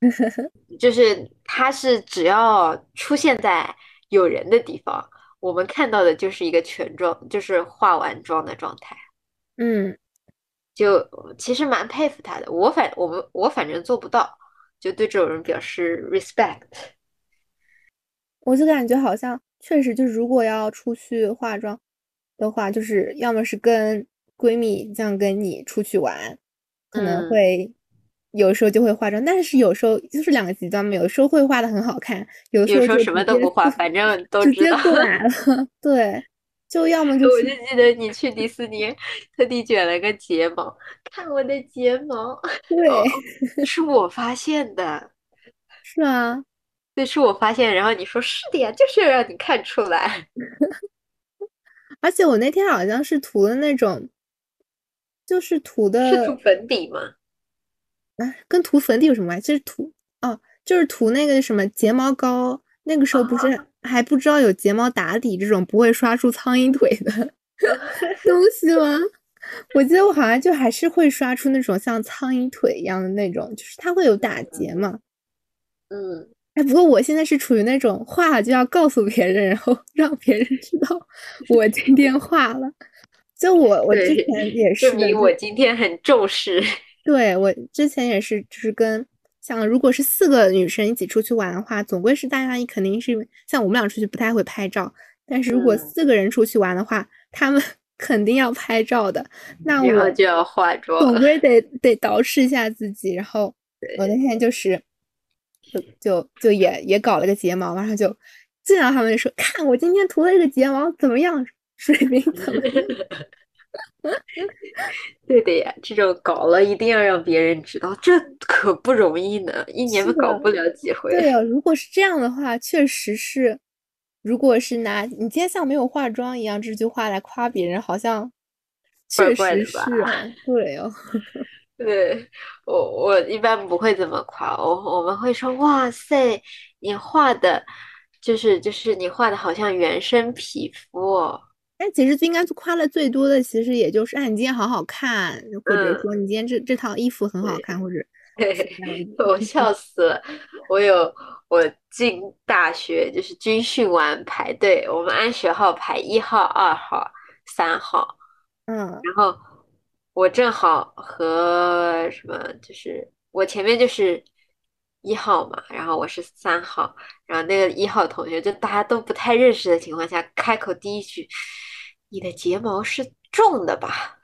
就是他是只要出现在有人的地方，我们看到的就是一个全妆，就是化完妆的状态。嗯，就其实蛮佩服他的，我反我们我反正做不到，就对这种人表示 respect。我就感觉好像确实就是如果要出去化妆。的话，就是要么是跟闺蜜这样跟你出去玩，可能会有时候就会化妆，但是有时候就是两个极端嘛，有时候会化的很好看，有时候什么都不化，反正 都直接过来了。对，就要么就我就记得你去迪士尼特地卷了个睫毛，看我的睫毛，对，是我发现的，是啊，对，是我发现，然后你说是的呀，就是要让你看出来。而且我那天好像是涂了那种，就是涂的，是涂粉底吗？啊，跟涂粉底有什么关系？就是涂哦，就是涂那个什么睫毛膏。那个时候不是还不知道有睫毛打底这种不会刷出苍蝇腿的 东西吗？我记得我好像就还是会刷出那种像苍蝇腿一样的那种，就是它会有打结嘛。嗯。哎，不过我现在是处于那种画了就要告诉别人，然后 让别人知道我今天画了。就我，我之前也是，证明我今天很重视。对我之前也是，就是跟像如果是四个女生一起出去玩的话，总归是大家肯定是像我们俩出去不太会拍照，但是如果四个人出去玩的话，他们 肯定要拍照的。那我就要化妆，总 归得得捯饬一下自己。然后我那天就是。就就就也也搞了个睫毛，然后就见到，他们就说：“看我今天涂了这个睫毛怎么样？水平怎么样？” 对的呀，这种搞了一定要让别人知道，这可不容易呢，一年都搞不了几回。对啊，如果是这样的话，确实是，如果是拿你今天像没有化妆一样这句话来夸别人，好像确实是，对哦。对我，我一般不会这么夸我，我们会说哇塞，你画的，就是就是你画的好像原生皮肤。哦。但其实最应该夸的最多的，其实也就是哎，你今天好好看，或者说你今天这这套衣服很好看，或者我 笑死了。我有我进大学就是军训完排队，我们按学号排一号、二号、三号，嗯，然后。我正好和什么，就是我前面就是一号嘛，然后我是三号，然后那个一号同学就大家都不太认识的情况下，开口第一句：“你的睫毛是重的吧？”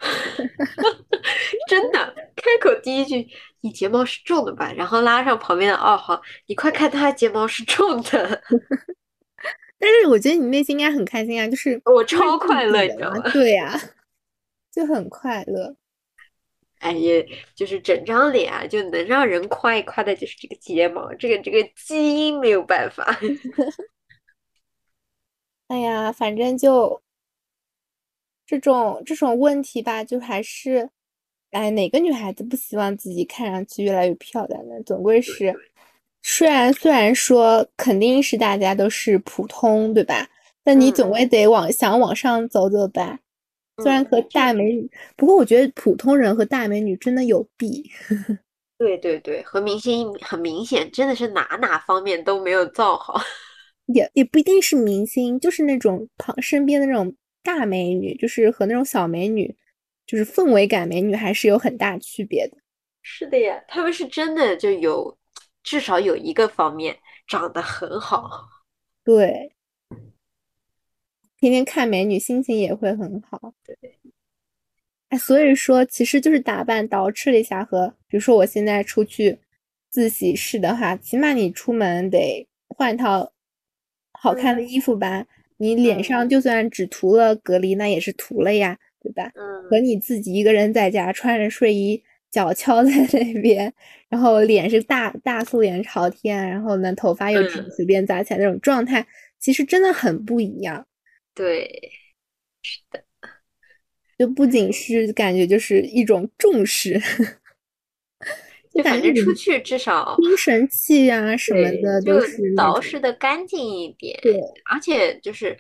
真的，开口第一句：“你睫毛是重的吧？”然后拉上旁边的二号：“你快看，他睫毛是重的。”但是我觉得你内心应该很开心啊，就是我超快乐，你知道吗？对呀。就很快乐，哎呀，就是整张脸啊，就能让人夸一夸的，就是这个睫毛，这个这个基因没有办法。哎呀，反正就这种这种问题吧，就还是，哎，哪个女孩子不希望自己看上去越来越漂亮呢？总归是，虽然虽然说肯定是大家都是普通，对吧？但你总归得往想往上走走吧。虽然和大美女，不过我觉得普通人和大美女真的有弊。对对对，和明星很明显，真的是哪哪方面都没有造好。也也不一定是明星，就是那种旁身边的那种大美女，就是和那种小美女，就是氛围感美女，还是有很大区别的。是的呀，他们是真的就有，至少有一个方面长得很好。对。天天看美女，心情也会很好。对，哎，所以说，其实就是打扮捯饬了一下，和比如说我现在出去自习室的话，起码你出门得换一套好看的衣服吧。你脸上就算只涂了隔离，那也是涂了呀，对吧？嗯。和你自己一个人在家穿着睡衣脚翘 在那边，然后脸是大大素颜朝天，然后呢头发又随便扎起来那种状态，其实真的很不一样。对，是的，就不仅是感觉就是一种重视。就反正出去至少精神气啊什么的都是捯饬的干净一点，对，而且就是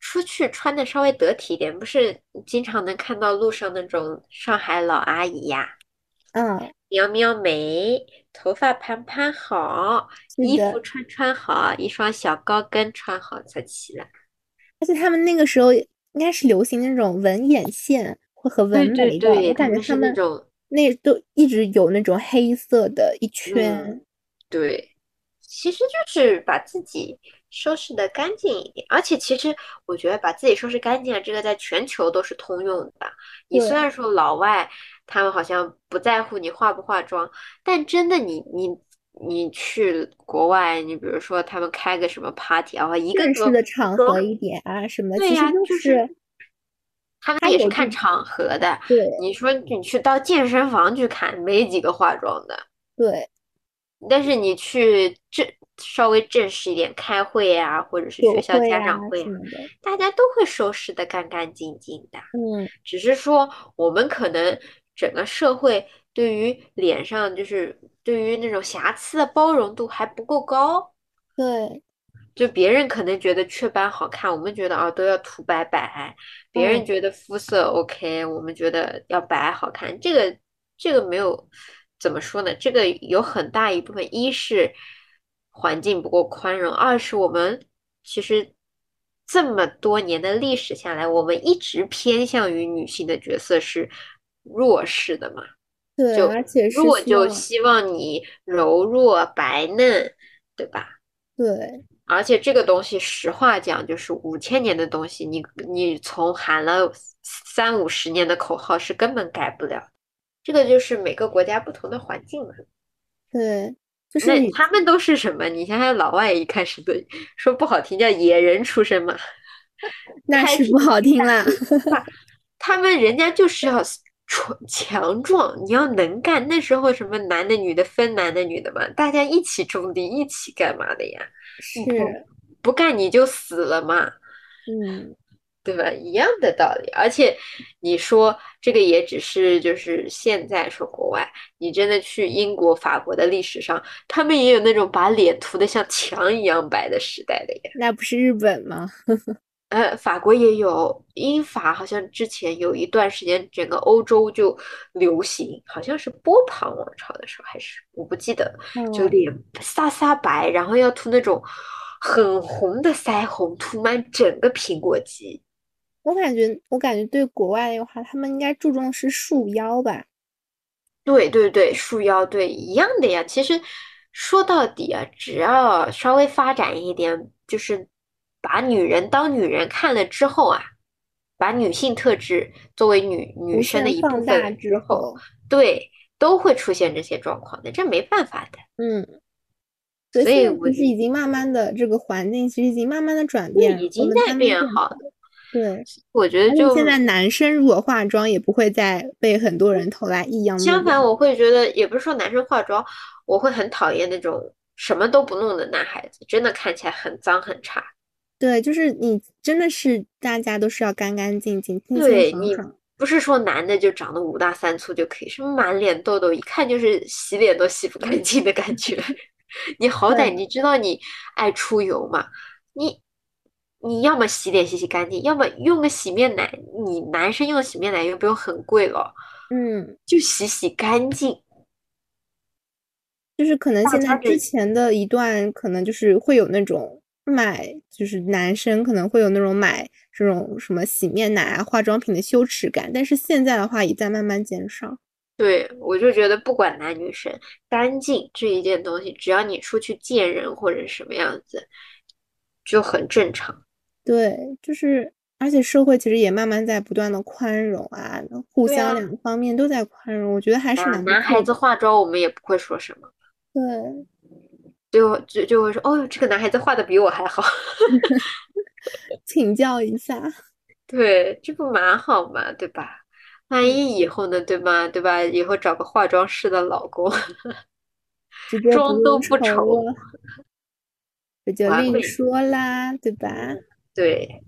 出去穿的稍微得体一点，不是经常能看到路上那种上海老阿姨呀，嗯，描描眉，头发盘盘好，衣服穿穿好，一双小高跟穿好才起来。而且他们那个时候应该是流行那种纹眼线或和纹眉的，我感觉他们。那都一直有那种黑色的一圈，对，其实就是把自己收拾的干净一点。而且其实我觉得把自己收拾干净了，这个在全球都是通用的。你虽然说老外他们好像不在乎你化不化妆，但真的你你你去国外，你比如说他们开个什么 party 啊，一个正式的场合一点啊什么，对呀，就是。他们也是看场合的。对，你说你去到健身房去看，没几个化妆的。对，但是你去正稍微正式一点开会啊，或者是学校家长会，大家都会收拾的干干净净的。嗯，只是说我们可能整个社会对于脸上就是对于那种瑕疵的包容度还不够高。对。就别人可能觉得雀斑好看，我们觉得啊都要涂白白；别人觉得肤色 OK，我们觉得要白好看。这个这个没有怎么说呢？这个有很大一部分，一是环境不够宽容，二是我们其实这么多年的历史下来，我们一直偏向于女性的角色是弱势的嘛？对，而且弱就希望你柔弱白嫩，对吧？对。而且这个东西，实话讲，就是五千年的东西，你你从喊了三五十年的口号是根本改不了。这个就是每个国家不同的环境嘛。对，就是那他们都是什么？你想想，老外一开始的说不好听叫野人出身嘛，那是不好听了。他们人家就是要强强壮，你要能干。那时候什么男的女的分男的女的嘛，大家一起种地，一起干嘛的呀？是不干你就死了嘛，嗯，对吧？一样的道理。而且你说这个也只是就是现在说国外，你真的去英国、法国的历史上，他们也有那种把脸涂的像墙一样白的时代的呀。那不是日本吗？呃，法国也有，英法好像之前有一段时间，整个欧洲就流行，好像是波旁王朝的时候，还是我不记得，就脸撒撒白，然后要涂那种很红的腮红，涂满整个苹果肌。我感觉，我感觉对国外的话，他们应该注重的是束腰吧？对对对，束腰，对一样的呀。其实说到底啊，只要稍微发展一点，就是。把女人当女人看了之后啊，把女性特质作为女女生的一部分之后，对，都会出现这些状况的，这没办法的。嗯，所以其实已经慢慢的这个环境其实已经慢慢的转变，已经在变好了。对，我觉得就现在男生如果化妆也不会再被很多人投来异样。相反，我会觉得也不是说男生化妆，我会很讨厌那种什么都不弄的男孩子，真的看起来很脏很差。对，就是你真的是大家都是要干干净净、清清爽爽。不是说男的就长得五大三粗就可以，什么满脸痘痘，一看就是洗脸都洗不干净的感觉。你好歹你知道你爱出油嘛？你你要么洗脸洗洗干净，要么用个洗面奶。你男生用洗面奶又不用很贵了，嗯，就洗洗干净。就是可能现在之前的一段，可能就是会有那种。买就是男生可能会有那种买这种什么洗面奶啊、化妆品的羞耻感，但是现在的话也在慢慢减少。对，我就觉得不管男女生，干净这一件东西，只要你出去见人或者什么样子，就很正常。对，就是而且社会其实也慢慢在不断的宽容啊，互相两方面都在宽容，我觉得还是男孩子化妆我们也不会说什么。对。就就就会说，哦，这个男孩子画的比我还好，请教一下。对，这不蛮好嘛，对吧？万一以后呢，对吧？对吧？以后找个化妆师的老公，妆都不愁，这就另说啦，对吧？对。